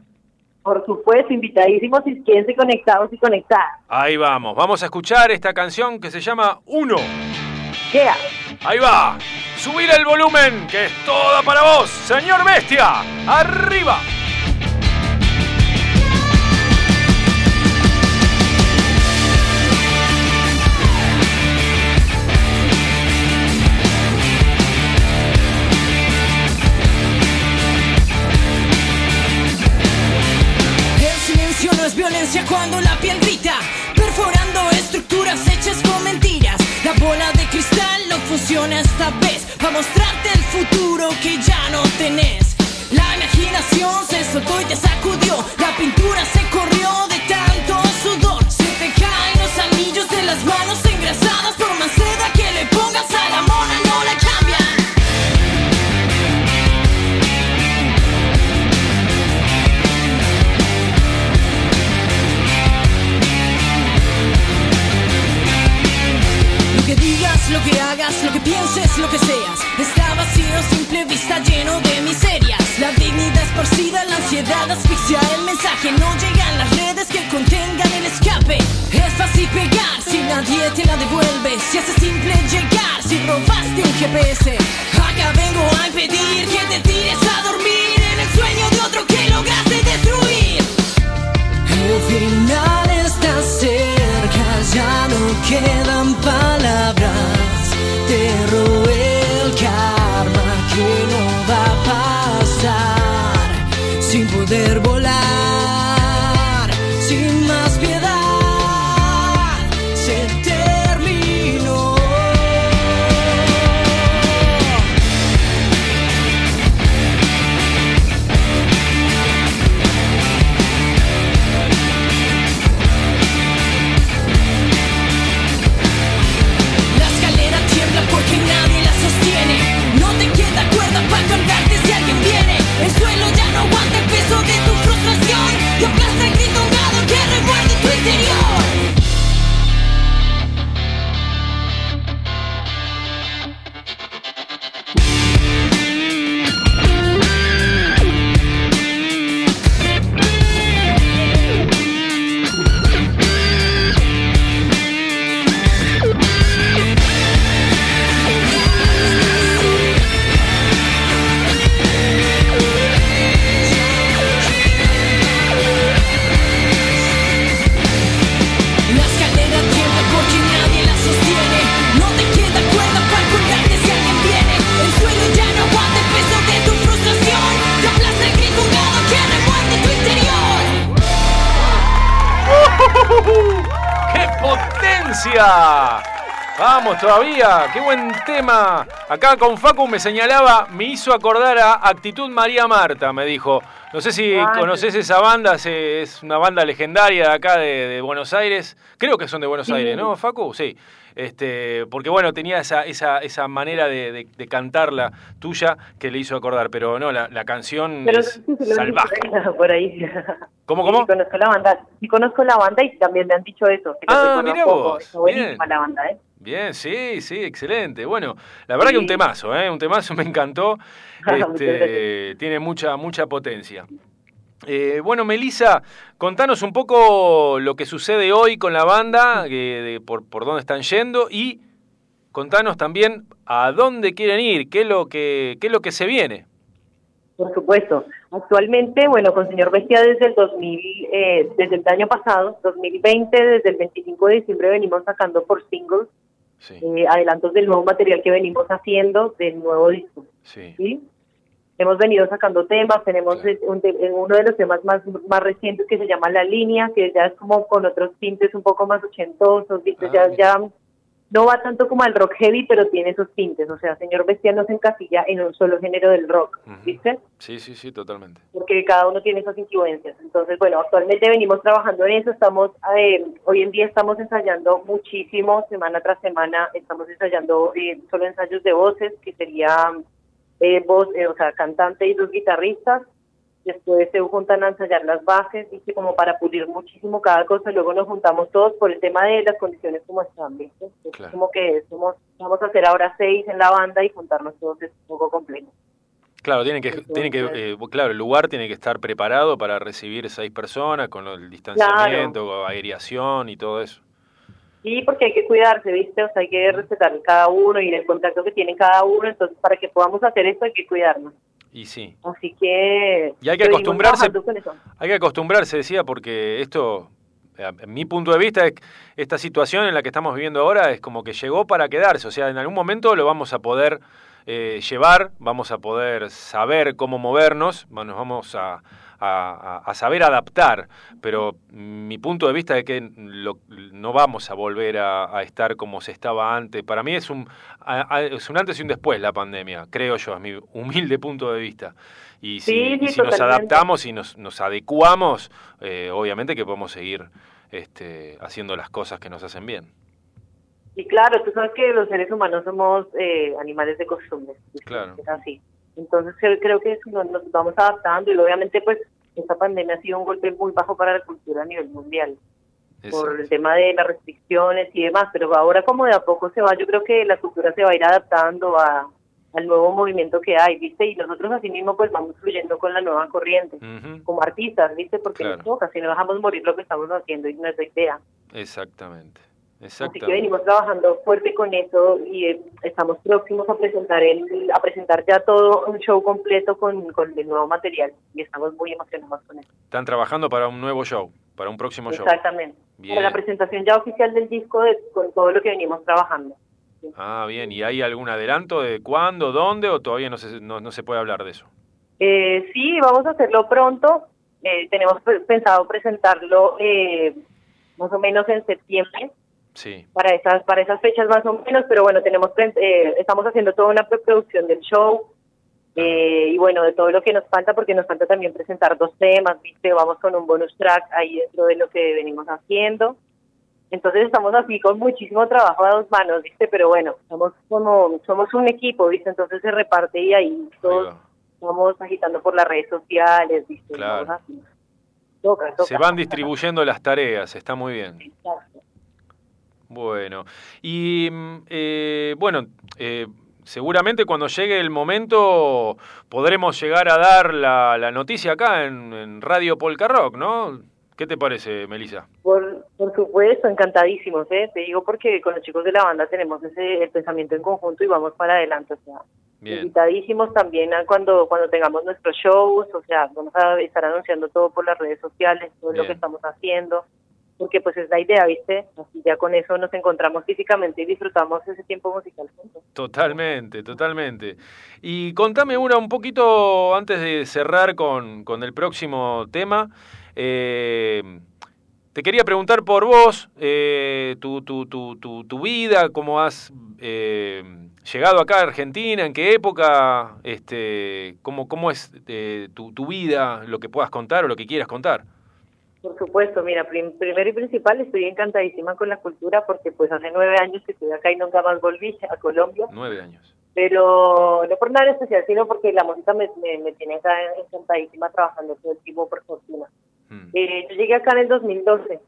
Por supuesto, invitadísimos y quédense conectados y conectadas. Ahí vamos, vamos a escuchar esta canción que se llama Uno. Yeah. Ahí va, subir el volumen, que es toda para vos, señor Bestia. Arriba. Violencia cuando la piel grita, perforando estructuras hechas con mentiras. La bola de cristal no funciona esta vez, para mostrarte el futuro que ya no tenés. La imaginación se soltó y te sacudió, la pintura se corrió lo que seas. Está vacío simple vista lleno de miserias. La dignidad esparcida, la ansiedad asfixia El mensaje. No llega en las redes que contengan el escape. Es fácil pegar si nadie te la devuelve. Si hace simple llegar si robaste un GPS Acá vengo a impedir que te tires a dormir En el sueño de otro que lograste destruir. El final está cerca, ya no quedan potencia! Vamos todavía, qué buen tema. Acá con Facu me señalaba, me hizo acordar a Actitud María Marta, me dijo. No sé si Ah, conoces esa banda, es una banda legendaria de acá de, de Buenos Aires. Creo que son de Buenos Sí. Aires, ¿no, Facu? Sí. Este, porque bueno, tenía esa, esa, esa manera de, de, de cantarla tuya que le hizo acordar, pero no, la, la canción Pero es sí, salvaje. por ahí. ¿Cómo, Sí, cómo? conozco la banda. Sí, conozco la banda y también me han dicho eso. Que Ah, mirá poco. vos, bien. la banda, ¿eh? Bien, sí, sí, excelente. Bueno, la verdad que un temazo, ¿eh? Un temazo me encantó. Este, tiene mucha, mucha potencia. Eh, bueno, Melissa, contanos un poco lo que sucede hoy con la banda, que- de- por, por dónde están yendo y contanos también a dónde quieren ir, qué es lo que, qué es lo que se viene. Por supuesto. Actualmente, bueno, con Señor Bestia desde el 2000, eh, desde el año pasado, 2020, desde el 25 de diciembre venimos sacando por singles eh, adelantos del nuevo material que venimos haciendo del nuevo disco. Sí. ¿sí? Hemos venido sacando temas, tenemos eh, un eh, uno de los temas más, más recientes que se llama La Línea, que ya es como con otros tintes un poco más ochentosos. Ah, ya, ya no va tanto como al rock heavy, pero tiene esos tintes, o sea, Señor Bestia no se encasilla en un solo género del rock, ¿viste? Sí, sí, sí, totalmente. porque cada uno tiene esas influencias. Entonces, bueno, actualmente venimos trabajando en eso, estamos, eh, hoy en día estamos ensayando muchísimo, semana tras semana, estamos ensayando eh, solo ensayos de voces, que sería eh, voz, eh, o sea, cantante y dos guitarristas, después se juntan a ensayar las bases, ¿viste? como para pulir muchísimo cada cosa, luego nos juntamos todos por el tema de las condiciones como están, ¿viste? Como que somos, vamos a hacer ahora seis en la banda y juntarnos todos es un poco complejo. Claro, tiene que, tiene que, eh, claro, el lugar tiene que estar preparado para recibir seis personas con el distanciamiento, aireación y todo eso. Sí, porque hay que cuidarse, ¿viste? O sea, hay que respetar cada uno y el contacto que tiene cada uno. Entonces, para que podamos hacer esto hay que cuidarnos. Y sí. Así que... Y hay que acostumbrarse, hay que acostumbrarse, decía, porque esto, en mi punto de vista, es- esta situación en la que estamos viviendo ahora es como que llegó para quedarse. O sea, en algún momento lo vamos a poder eh, llevar, vamos a poder saber cómo movernos, nos vamos a, a- a saber adaptar. Pero mi punto de vista es que lo- no vamos a volver a, a estar como se estaba antes. Para mí es un, a- es un antes y un después la pandemia, creo yo, es mi humilde punto de vista. Y si, Sí, sí, y si nos adaptamos y nos, nos adecuamos, eh, obviamente que podemos seguir este, haciendo las cosas que nos hacen bien. Y claro, tú sabes que los seres humanos somos eh, animales de costumbres. Claro. Es así. Entonces, creo, que eso nos, nos vamos adaptando y obviamente, pues, esta pandemia ha sido un golpe muy bajo para la cultura a nivel mundial. por el tema de las restricciones y demás, pero ahora como de a poco se va, yo creo que la cultura se va a ir adaptando a, al nuevo movimiento que hay, ¿viste? Y nosotros así mismo pues vamos fluyendo con la nueva corriente, como artistas, ¿viste? Porque Claro. nos toca, si no dejamos morir lo que estamos haciendo y nuestra idea. Exactamente. Así que venimos trabajando fuerte con eso y eh, estamos próximos a presentar el, a presentar ya todo un show completo con, con el nuevo material y estamos muy emocionados con eso. Están trabajando para un nuevo show, para un próximo show. Exactamente. Bien. Para la presentación ya oficial del disco de, con todo lo que venimos trabajando. Ah, bien. ¿Y hay algún adelanto de cuándo, dónde o todavía no se, no, no se puede hablar de eso? Eh, sí, vamos a hacerlo pronto. eh, tenemos pe- pensado presentarlo eh, más o menos en septiembre Sí. para esas para esas fechas más o menos, pero bueno, tenemos eh, estamos haciendo toda una preproducción del show eh, y bueno, de todo lo que nos falta, porque nos falta también presentar dos temas, ¿viste? Vamos con un bonus track ahí dentro de lo que venimos haciendo. Entonces estamos así con muchísimo trabajo a dos manos, ¿viste? Pero bueno, somos como, somos un equipo, ¿viste? Entonces se reparte y ahí todos vamos agitando por las redes sociales, ¿viste? Claro. Toca, toca. Se van distribuyendo las tareas, está muy bien. Exacto. Bueno, y eh, bueno, eh, seguramente cuando llegue el momento podremos llegar a dar la, la noticia acá en, en Radio Polka Rock, ¿no? ¿Qué te parece, Melissa? Por, por supuesto, encantadísimos, ¿eh? Te digo porque con los chicos de la banda tenemos ese el pensamiento en conjunto y vamos para adelante, o sea, Bien, invitadísimos también a cuando cuando tengamos nuestros shows, o sea, vamos a estar anunciando todo por las redes sociales, todo lo que estamos haciendo, porque pues es la idea, ¿viste? Así ya con eso nos encontramos físicamente y disfrutamos ese tiempo musical juntos. totalmente, totalmente. Y contame una un poquito antes de cerrar con, con el próximo tema. eh, te quería preguntar por vos, eh, tu, tu, tu, tu, tu vida, cómo has eh, llegado acá a Argentina, en qué época, este, cómo, cómo es eh, tu vida, lo que puedas contar o lo que quieras contar. Por supuesto, mira, prim- primero y principal estoy encantadísima con la cultura porque pues hace nueve años que estoy acá y nunca más volví a Colombia. Nueve años. pero no por nada especial, sino porque la música me, me, me tiene acá encantadísima trabajando todo el tiempo por fortuna. Eh, yo llegué acá en el 2012,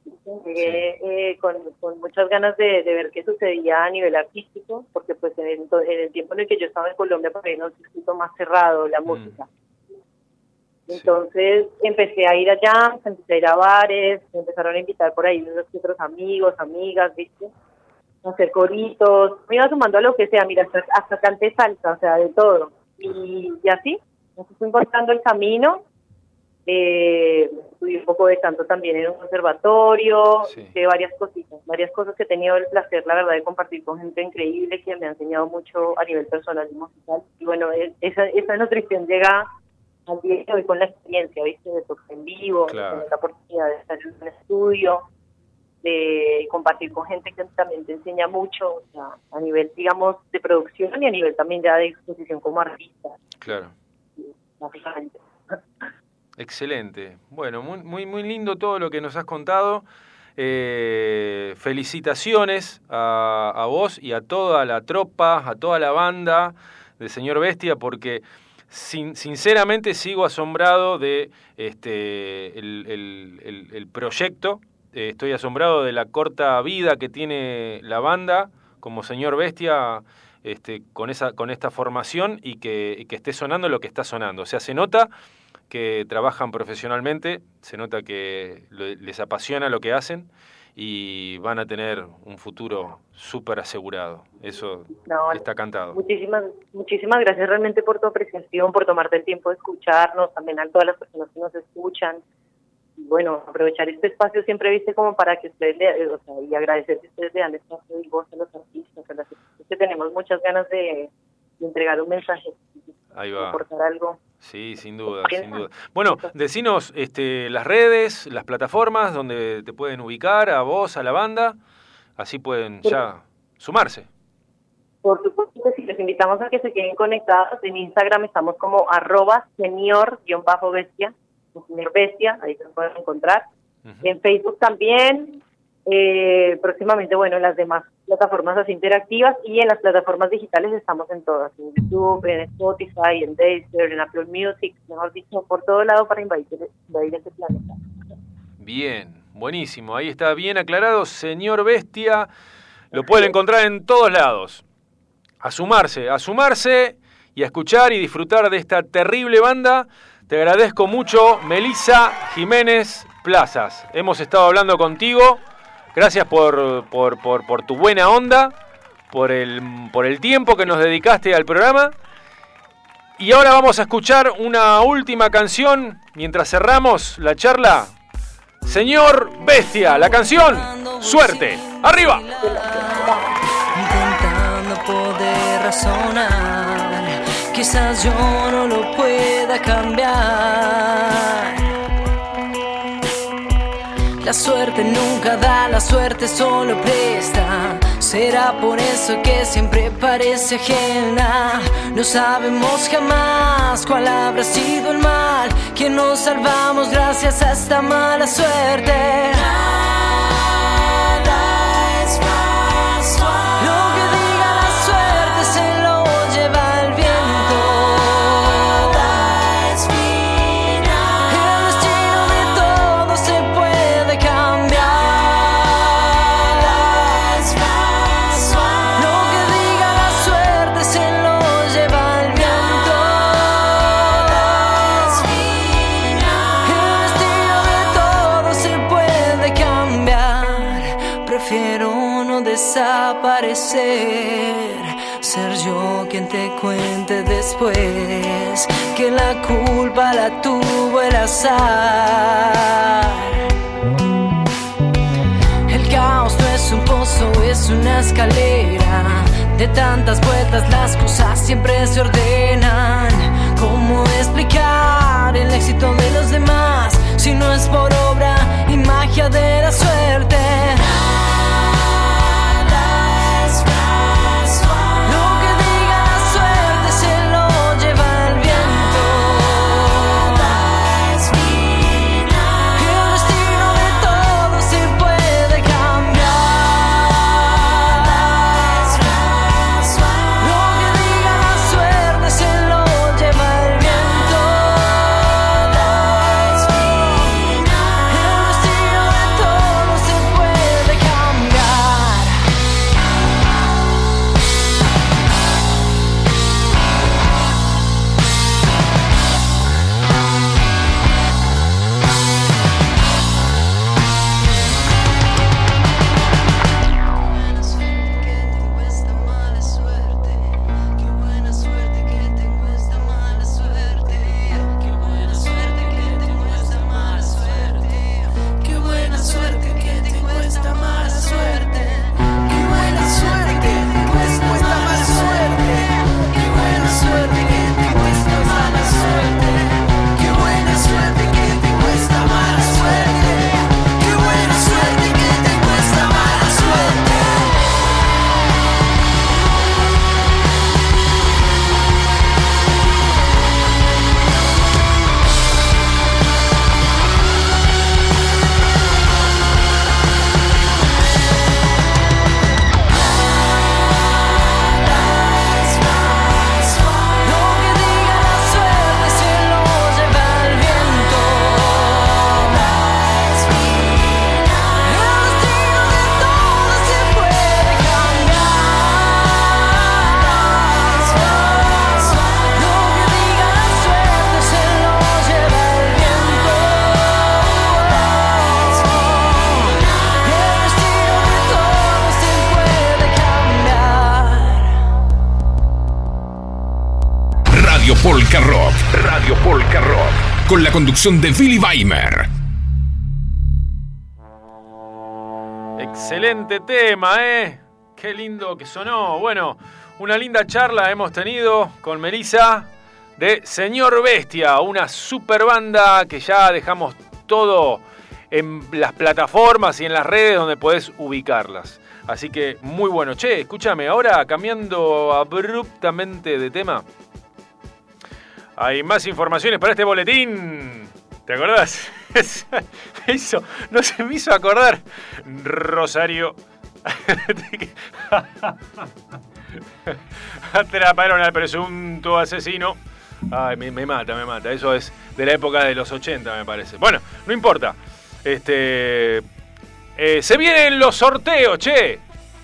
llegué eh, con, con muchas ganas de, de ver qué sucedía a nivel artístico, porque pues en el, en el tiempo en el que yo estaba en Colombia, ahí era un circuito más cerrado la música. Entonces empecé a ir allá, empecé a ir a bares, me empezaron a invitar por ahí unos otros amigos, amigas, ¿viste? A hacer coritos, me iba sumando a lo que sea, mira, hasta, hasta canté salsa, o sea, de todo. Y, y así, así fui encontrando el camino. Eh, estudié un poco de canto también en un conservatorio, hice varias cositas, varias cosas que he tenido el placer, la verdad, de compartir con gente increíble que me ha enseñado mucho a nivel personal y musical. Y bueno, esa, esa nutrición llega al día de hoy con la experiencia, ¿viste? De tocar en vivo, de Claro. tener la oportunidad de estar en un estudio, de compartir con gente que también te enseña mucho, o sea, a nivel, digamos, de producción y a nivel también ya de exposición como artista, Claro. básicamente. Excelente. Bueno, muy, muy, muy lindo todo lo que nos has contado. Eh, felicitaciones a, a vos y a toda la tropa, a toda la banda de Señor Bestia, porque sin- sinceramente sigo asombrado de este el, proyecto. Eh, estoy asombrado de la corta vida que tiene la banda como Señor Bestia este, con, esa, con esta formación y que, y que esté sonando lo que está sonando. O sea, se nota que trabajan profesionalmente, se nota que les apasiona lo que hacen y van a tener un futuro súper asegurado. Eso No, está cantado. Muchísimas, muchísimas gracias realmente por tu apreciación, por tomarte el tiempo de escucharnos, también a todas las personas que nos escuchan. Y bueno, aprovechar este espacio siempre viste como para que ustedes, le, o sea, y agradecer que ustedes le dan espacio y voz a los artistas, a las que tenemos muchas ganas de, entregar un mensaje, Ahí va. aportar algo. Sí, sin duda, sin duda. Bueno, decinos este, las redes, las plataformas donde te pueden ubicar, a vos, a la banda, así pueden ya sumarse. Por supuesto sí, les invitamos a que se queden conectados. En Instagram estamos como arroba senior-bestia, señor bestia, ahí se pueden encontrar. En Facebook también, eh, próximamente, bueno, en las demás plataformas interactivas y en las plataformas digitales estamos en todas, en YouTube, en Spotify, en Deezer, en Apple Music, mejor dicho, por todo lado para invadir, invadir este planeta. Bien, buenísimo. Ahí está bien aclarado, señor Bestia. Lo pueden encontrar en todos lados. A sumarse, a sumarse y a escuchar y disfrutar de esta terrible banda. Te agradezco mucho, Melisa Jiménez Plazas. Hemos estado hablando contigo. Gracias por, por, por, tu buena onda, por el, por el tiempo que nos dedicaste al programa. Y ahora vamos a escuchar una última canción mientras cerramos la charla. Señor Bestia, la canción Suerte. ¡Arriba! intentando poder razonar. Quizás yo no lo pueda cambiar. La suerte nunca da, la suerte solo presta. Será por eso que siempre parece ajena. No sabemos jamás cuál habrá sido el mal que nos salvamos gracias a esta mala suerte. Desaparecer. Ser yo quien te cuente después que la culpa la tuvo el azar. El caos no es un pozo, es una escalera. De tantas vueltas las cosas siempre se ordenan. ¿Cómo explicar el éxito de los demás si no es por obra y magia de la suerte? De Billy Weimer. Excelente tema, ¿eh? Qué lindo que sonó. Bueno, una linda charla hemos tenido con Melissa de Señor Bestia, una super banda que ya dejamos todo en las plataformas y en las redes donde podés ubicarlas. Así que muy bueno. Che, escúchame, ahora cambiando abruptamente de tema. Hay más informaciones para este boletín. ¿Te acordás? hizo, no se me hizo acordar. Rosario. Atraparon al presunto asesino. Ay, me, me mata, me mata. Eso es de la época de los 80, me parece. Bueno, no importa. Este. eh, se vienen los sorteos, che.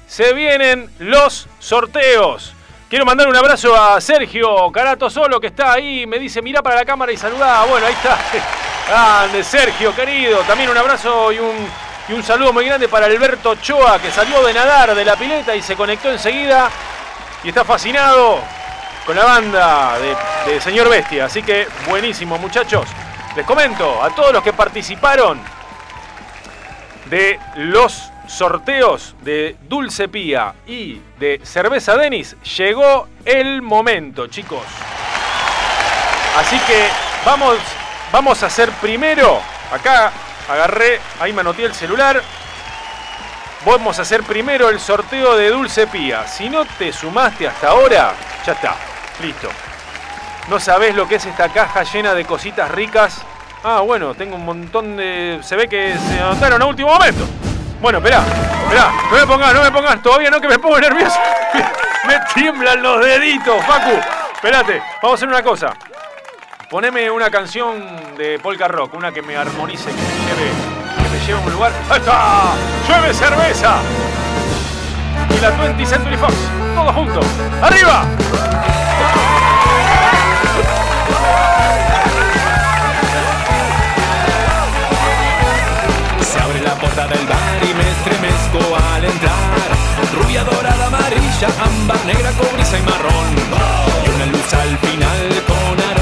Se vienen los sorteos. Quiero mandar un abrazo a Sergio Carato Solo, que está ahí. Me dice, mira para la cámara y saluda. Bueno, ahí está. Grande, Sergio, querido. También un abrazo y un, y un saludo muy grande para Alberto Choa, que salió de nadar de la pileta y se conectó enseguida. Y está fascinado con la banda de, de Señor Bestia. Así que buenísimo, muchachos. Les comento a todos los que participaron de los sorteos de Dulce Pía y de Cerveza Denis, llegó el momento, chicos. Así que vamos, vamos a hacer primero, acá agarré, ahí me anoté el celular. Vamos a hacer primero el sorteo de Dulce Pía. Si no te sumaste hasta ahora, ya está, listo. No sabés lo que es esta caja llena de cositas ricas. Ah, bueno, tengo un montón de. Se ve que se anotaron a último momento. Bueno, esperá, esperá, no me pongas, no me pongas, todavía no que me pongo nervioso. me tiemblan los deditos, Facu. Espérate, vamos a hacer una cosa. Poneme una canción de polka rock, una que me armonice, que me lleve, que me lleve a un lugar. ¡Ahí está! ¡Llueve cerveza! Y la 20 Century Fox, todos juntos. ¡Arriba! Se abre la puerta del al entrar. Rubia, dorada, amarilla, ámbar, negra, cobriza y marrón. Y una luz al final con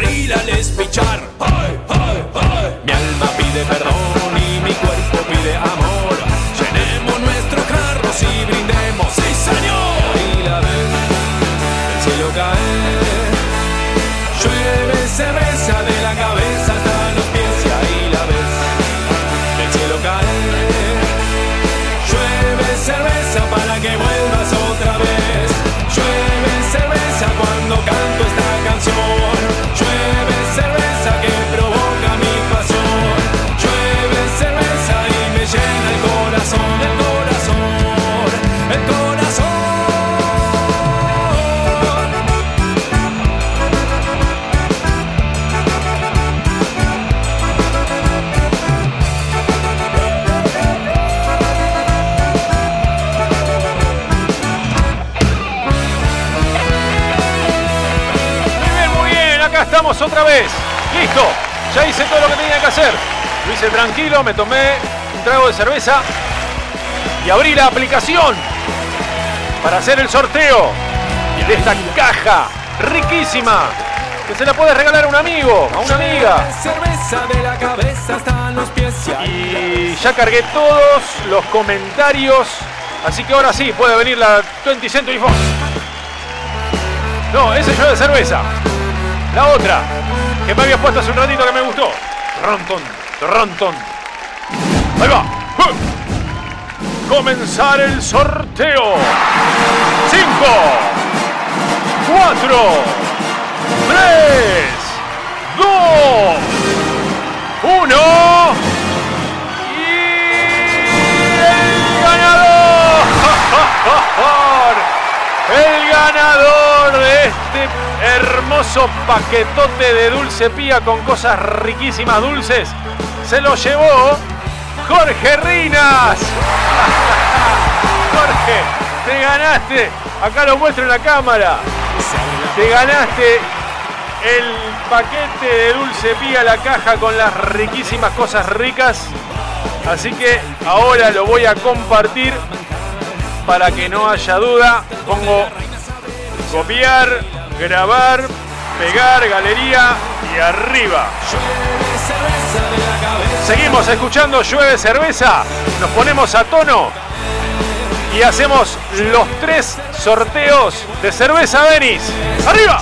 con vez. Listo, ya hice todo lo que tenía que hacer. Lo hice tranquilo, me tomé un trago de cerveza y abrí la aplicación para hacer el sorteo de esta caja riquísima que se la puedes regalar a un amigo, a una amiga. Y ya cargué todos los comentarios, así que ahora sí puede venir la 20 Century Fox. No, ese yo de cerveza. La otra, que me había puesto hace un ratito que me gustó. Ronton, Ronton. Ahí va. Comenzar el sorteo. 5, 4, 3, 2, 1. el ganador. El ganador de este hermoso paquetote de dulce pía con cosas riquísimas dulces se lo llevó Jorge Rinas. Jorge, te ganaste. Acá lo muestro en la cámara. Te ganaste el paquete de dulce pía, la caja con las riquísimas cosas ricas. Así que ahora lo voy a compartir para que no haya duda. Pongo copiar, grabar, pegar, galería y arriba. Seguimos escuchando Llueve Cerveza. Nos ponemos a tono y hacemos los tres sorteos de cerveza Denis. ¡Arriba!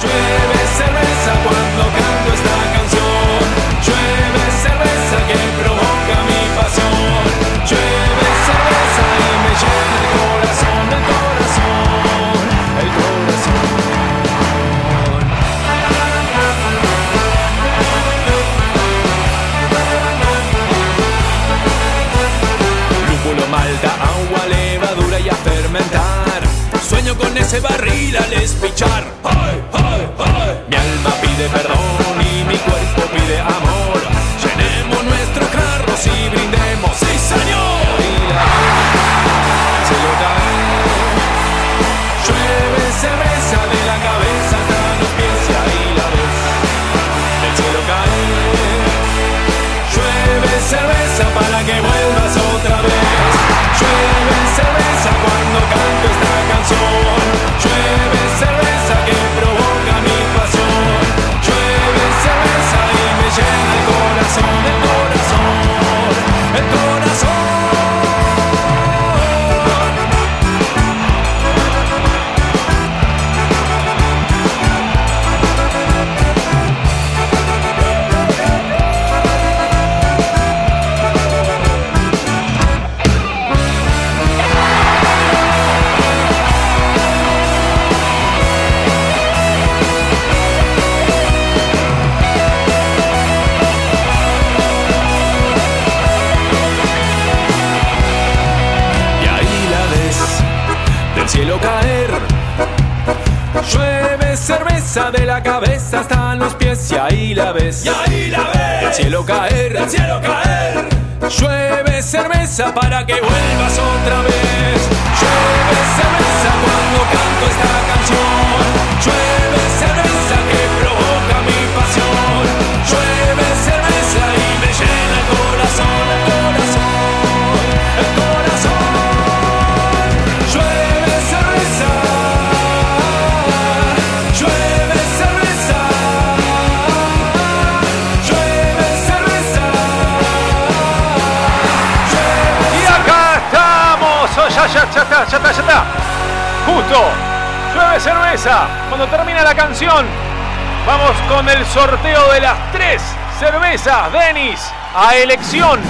A elección.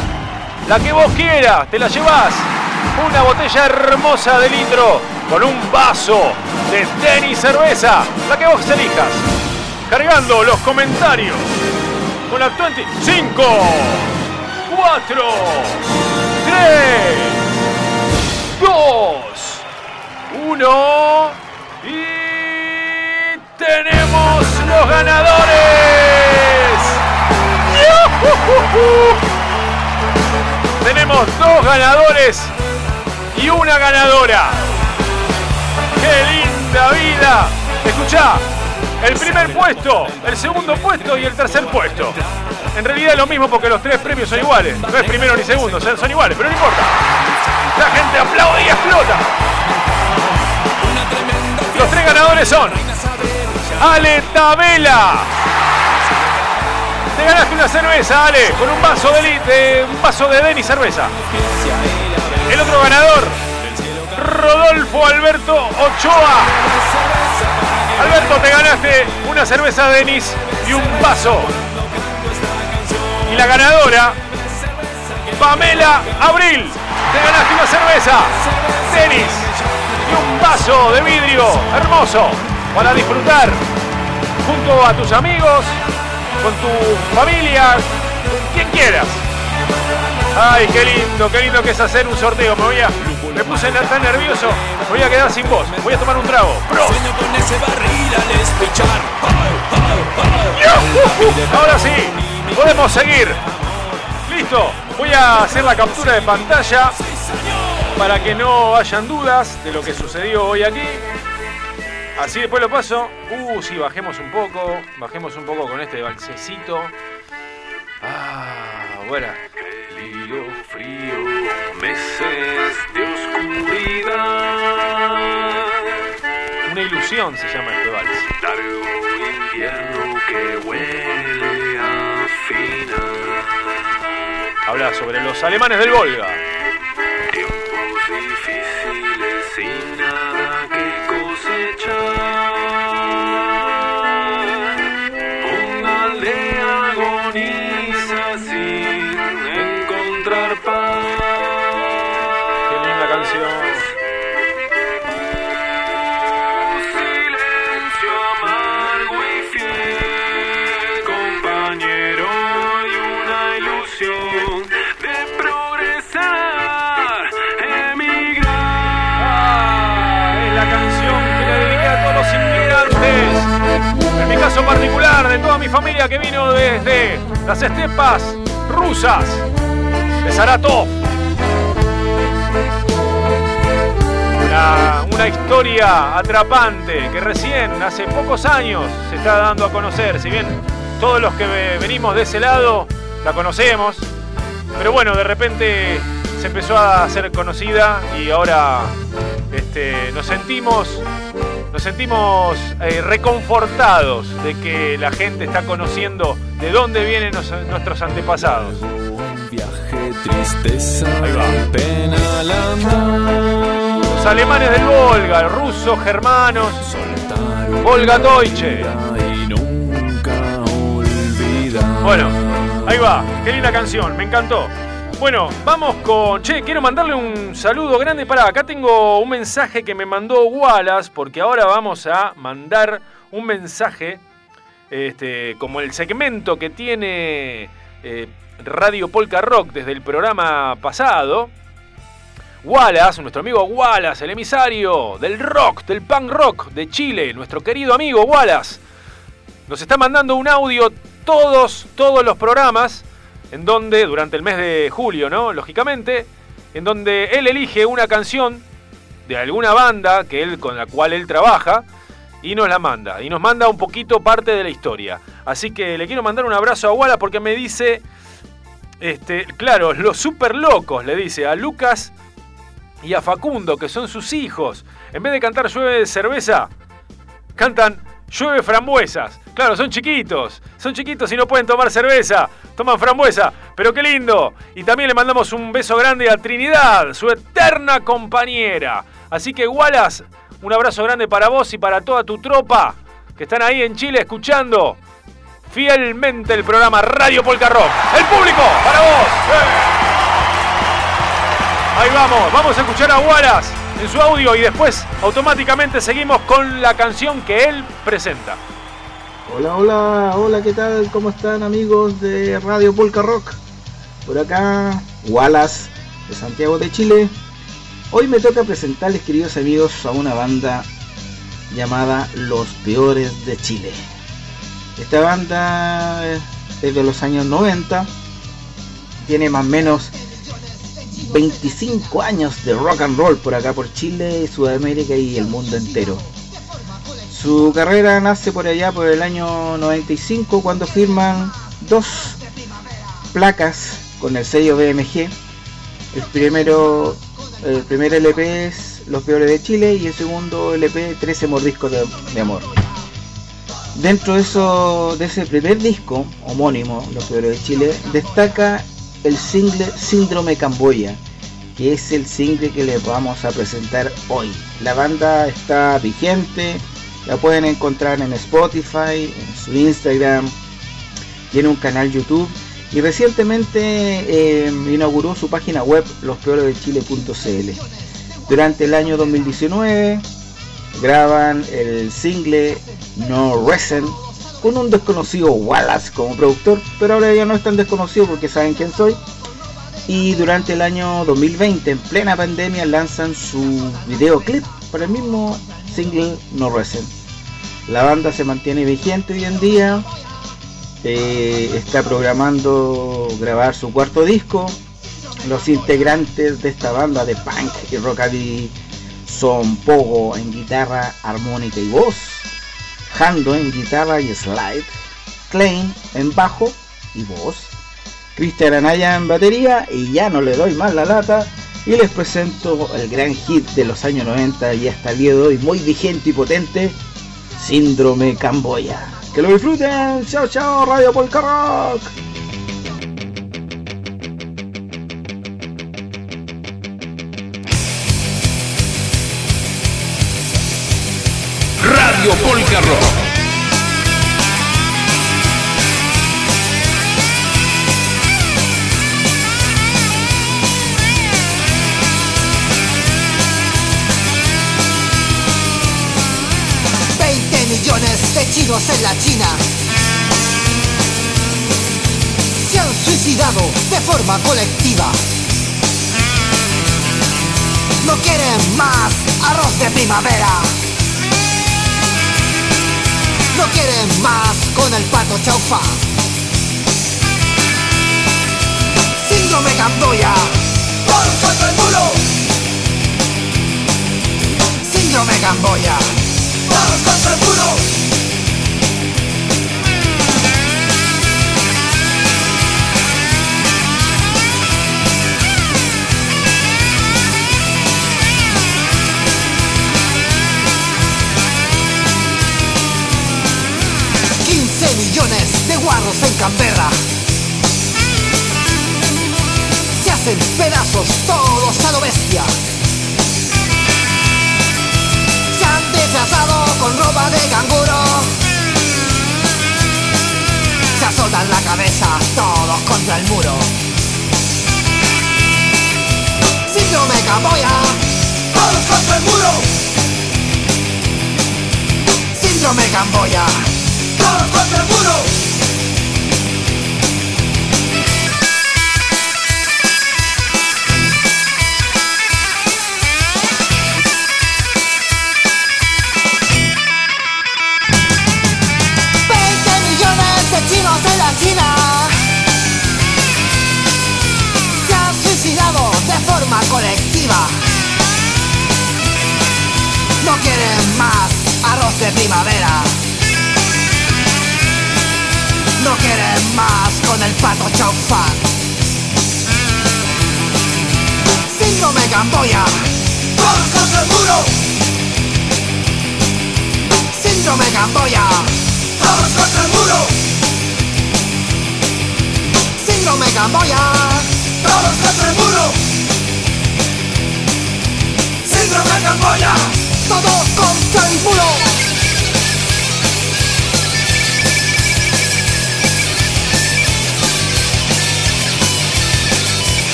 La que vos quieras, te la llevas. Una botella hermosa de litro con un vaso de Denis cerveza. La que vos elijas. Cargando los comentarios. Con la 20. 5, 4, 3, 2, 1 y tenemos los ganadores. Tenemos dos ganadores y una ganadora. ¡Qué linda vida! Escuchá, el primer puesto, el segundo puesto y el tercer puesto. En realidad es lo mismo porque los tres premios son iguales. No es primero ni segundo, son iguales, pero no importa. La gente aplaude y explota. Los tres ganadores son Ale Tabela. Te ganaste una cerveza, Ale, con un vaso de, de- un vaso de Denis cerveza. El otro ganador, Rodolfo Alberto Ochoa. Alberto, te ganaste una cerveza Denis y un vaso. Y la ganadora, Pamela Abril. Te ganaste una cerveza, Denis y un vaso de vidrio hermoso para disfrutar junto a tus amigos, con tu familia, con quien quieras. Ay, qué lindo, qué lindo que es hacer un sorteo. Me voy a. Me puse tan nervioso, me voy a quedar sin voz. Voy a tomar un trago. ¡Yujú! Ahora sí, podemos seguir. Listo, voy a hacer la captura de pantalla para que no hayan dudas de lo que sucedió hoy aquí. Así después lo paso. Uh, sí, bajemos un poco. Bajemos un poco con este balsecito. Ah, bueno. Frío, frío, meses de oscuridad. Una ilusión se llama este vals. Largo invierno que huele a final. Habla sobre los alemanes del Volga. Tiempos difíciles sin nada caso particular, de toda mi familia que vino desde las estepas rusas de Saratov. Una, historia atrapante que recién, hace pocos años, se está dando a conocer. Si bien todos los que ve- venimos de ese lado la conocemos, pero bueno, de repente se empezó a hacer conocida y ahora este, nos sentimos, nos sentimos eh, reconfortados de que la gente está conociendo de dónde vienen nuestros antepasados. Viaje, tristeza, pena al andar. Los alemanes del Volga, rusos, germanos, Volga Deutsche. Y nunca. Bueno, ahí va, qué linda canción, me encantó. Bueno, vamos con. Che, quiero mandarle un saludo grande para. Acá tengo un mensaje que me mandó Wallace, porque ahora vamos a mandar un mensaje, este, como el segmento que tiene eh, Radio Polka Rock desde el programa pasado. Wallace, nuestro amigo Wallace, el emisario del rock, del punk rock de Chile, nuestro querido amigo Wallace, nos está mandando un audio todos, todos los programas, en donde, durante el mes de julio, ¿no? Lógicamente, en donde él elige una canción de alguna banda que él, con la cual él trabaja y nos la manda. Y nos manda un poquito parte de la historia. Así que le quiero mandar un abrazo a Wala porque me dice, este, claro, los super locos, le dice a Lucas y a Facundo, que son sus hijos. En vez de cantar llueve de cerveza, cantan llueve frambuesas. Claro, son chiquitos, son chiquitos y no pueden tomar cerveza, toman frambuesa, pero qué lindo. Y también le mandamos un beso grande a Trinidad, su eterna compañera. Así que Wallace, un abrazo grande para vos y para toda tu tropa que están ahí en Chile escuchando fielmente el programa Radio Polka Rock. El público, para vos. Ahí vamos, vamos a escuchar a Wallace en su audio y después automáticamente seguimos con la canción que él presenta. Hola, hola, hola, ¿qué tal? ¿Cómo están amigos de Radio Polka Rock? Por acá, Wallace, de Santiago de Chile. Hoy me toca presentarles, queridos amigos, a una banda llamada Los Peores de Chile. Esta banda es de los años 90, tiene más o menos 25 años de rock and roll por acá por Chile, Sudamérica y el mundo entero. Su carrera nace por allá por el año 95 cuando firman dos placas con el sello BMG. El primero, el primer LP es Los Peores de Chile y el segundo LP 13 Mordiscos de, de Amor. Dentro de, eso, de ese primer disco homónimo, Los Peores de Chile, destaca el single Síndrome Camboya, que es el single que les vamos a presentar hoy. La banda está vigente, la pueden encontrar en Spotify, en su Instagram, tiene un canal YouTube y recientemente eh, inauguró su página web lospeoresdechile.cl. Durante el año 2019 graban el single No Reason con un desconocido Wallace como productor, pero ahora ya no es tan desconocido porque saben quién soy. Y durante el año 2020, en plena pandemia, lanzan su videoclip para el mismo single No Reason. La banda se mantiene vigente hoy en día, eh, está programando grabar su cuarto disco. Los integrantes de esta banda de punk y rockabilly son Pogo en guitarra, armónica y voz, Hando en guitarra y slide, Klein en bajo y voz, Cristian Anaya en batería y ya no le doy más la lata y les presento el gran hit de los años 90 y hasta el día de hoy muy vigente y potente, Síndrome Camboya. Que lo disfruten, chao chao Radio Polka Rock. La China se han suicidado de forma colectiva. No quieren más arroz de primavera. No quieren más con el pato chaufa. Síndrome Camboya. Todos contra el muro. Síndrome Camboya. Todos contra el muro. De guarros en Canberra. Se hacen pedazos todos a lo bestia. Se han disfrazado con ropa de canguro. Se azotan la cabeza todos contra el muro. Síndrome Camboya. Todos contra el muro. Síndrome Camboya contra el muro. chinos en la China se han suicidado de forma colectiva. No quieren más arroz de primavera. No quiere más con el pato chaufán. Síndrome Gamboya. Todos contra el muro. Síndrome Gamboya. Todos contra el muro. Síndrome Gamboya. Todos contra el muro. Síndrome Gamboya. Todos contra el muro.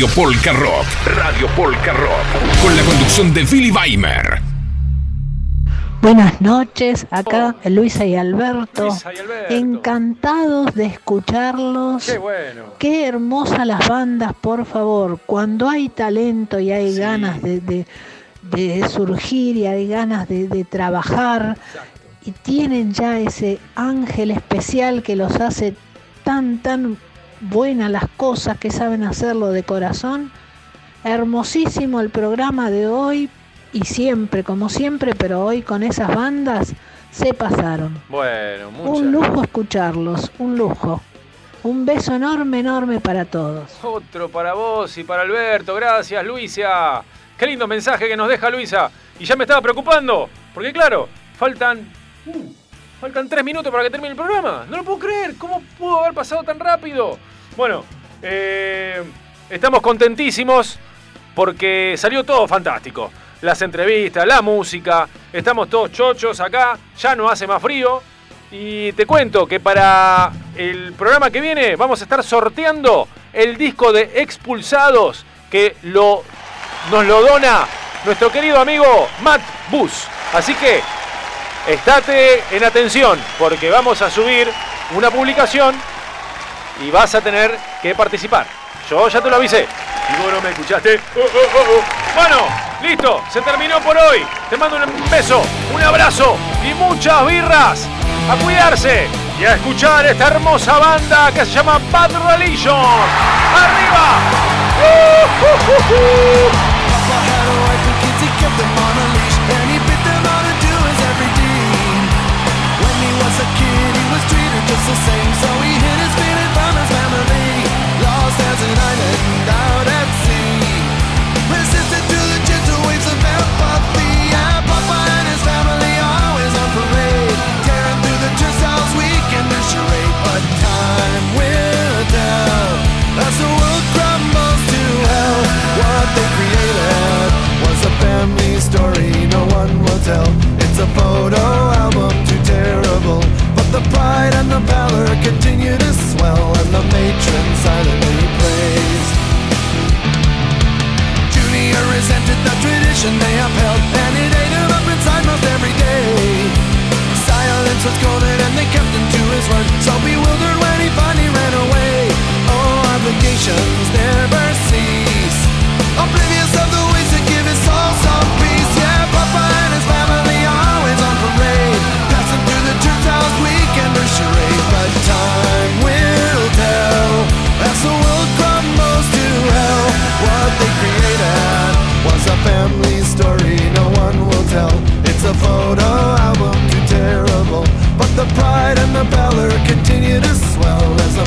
Radio Polka Rock. Radio Polka Rock. Con la conducción de Billy Weimer. Buenas noches, acá Luisa y Alberto. Encantados de escucharlos. Qué bueno. Qué hermosas las bandas, por favor. Cuando hay talento y hay ganas de, de- de surgir y hay ganas de, de trabajar y tienen ya ese ángel especial que los hace tan, tan buenas las cosas que saben hacerlo de corazón. Hermosísimo el programa de hoy y siempre, como siempre, pero hoy con esas bandas se pasaron. Bueno, muchas Un lujo escucharlos, un lujo. Un beso enorme, enorme para todos. Otro para vos y para Alberto. Gracias, Luisa. Qué lindo mensaje que nos deja Luisa. Y ya me estaba preocupando. Porque claro, faltan... uh, faltan tres minutos para que termine el programa. No lo puedo creer. ¿Cómo pudo haber pasado tan rápido? Bueno, eh, estamos contentísimos porque salió todo fantástico. Las entrevistas, la música. Estamos todos chochos acá. Ya no hace más frío. Y te cuento que para el programa que viene vamos a estar sorteando el disco de Expulsados que lo, nos lo dona nuestro querido amigo Matt Bus. Así que estate en atención porque vamos a subir una publicación y vas a tener que participar. Yo ya te lo avisé. Y vos no me escuchaste. Oh, oh, oh. Bueno, listo, se terminó por hoy. Te mando un beso, un abrazo y muchas birras. A cuidarse y a escuchar esta hermosa banda que se llama Bad Religion. ¡Arriba! The same the valor continue to swell And the matron silently praised. Junior resented the tradition they upheld And it ate him up inside most every day. Silence was golden and they kept him to his word So bewildered when he finally ran away. Oh, obligations never cease. photo album too terrible. But the pride and the valor continue to swell as a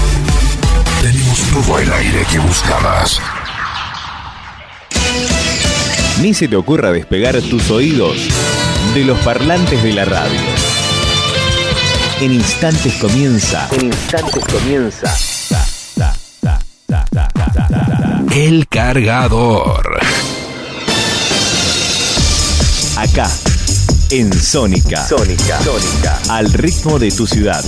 Todo el aire que buscabas. Ni se te ocurra despegar tus oídos de los parlantes de la radio. En instantes comienza. En instantes comienza. El cargador. Acá, en Sónica. Sónica. Sónica. Al ritmo de tu ciudad.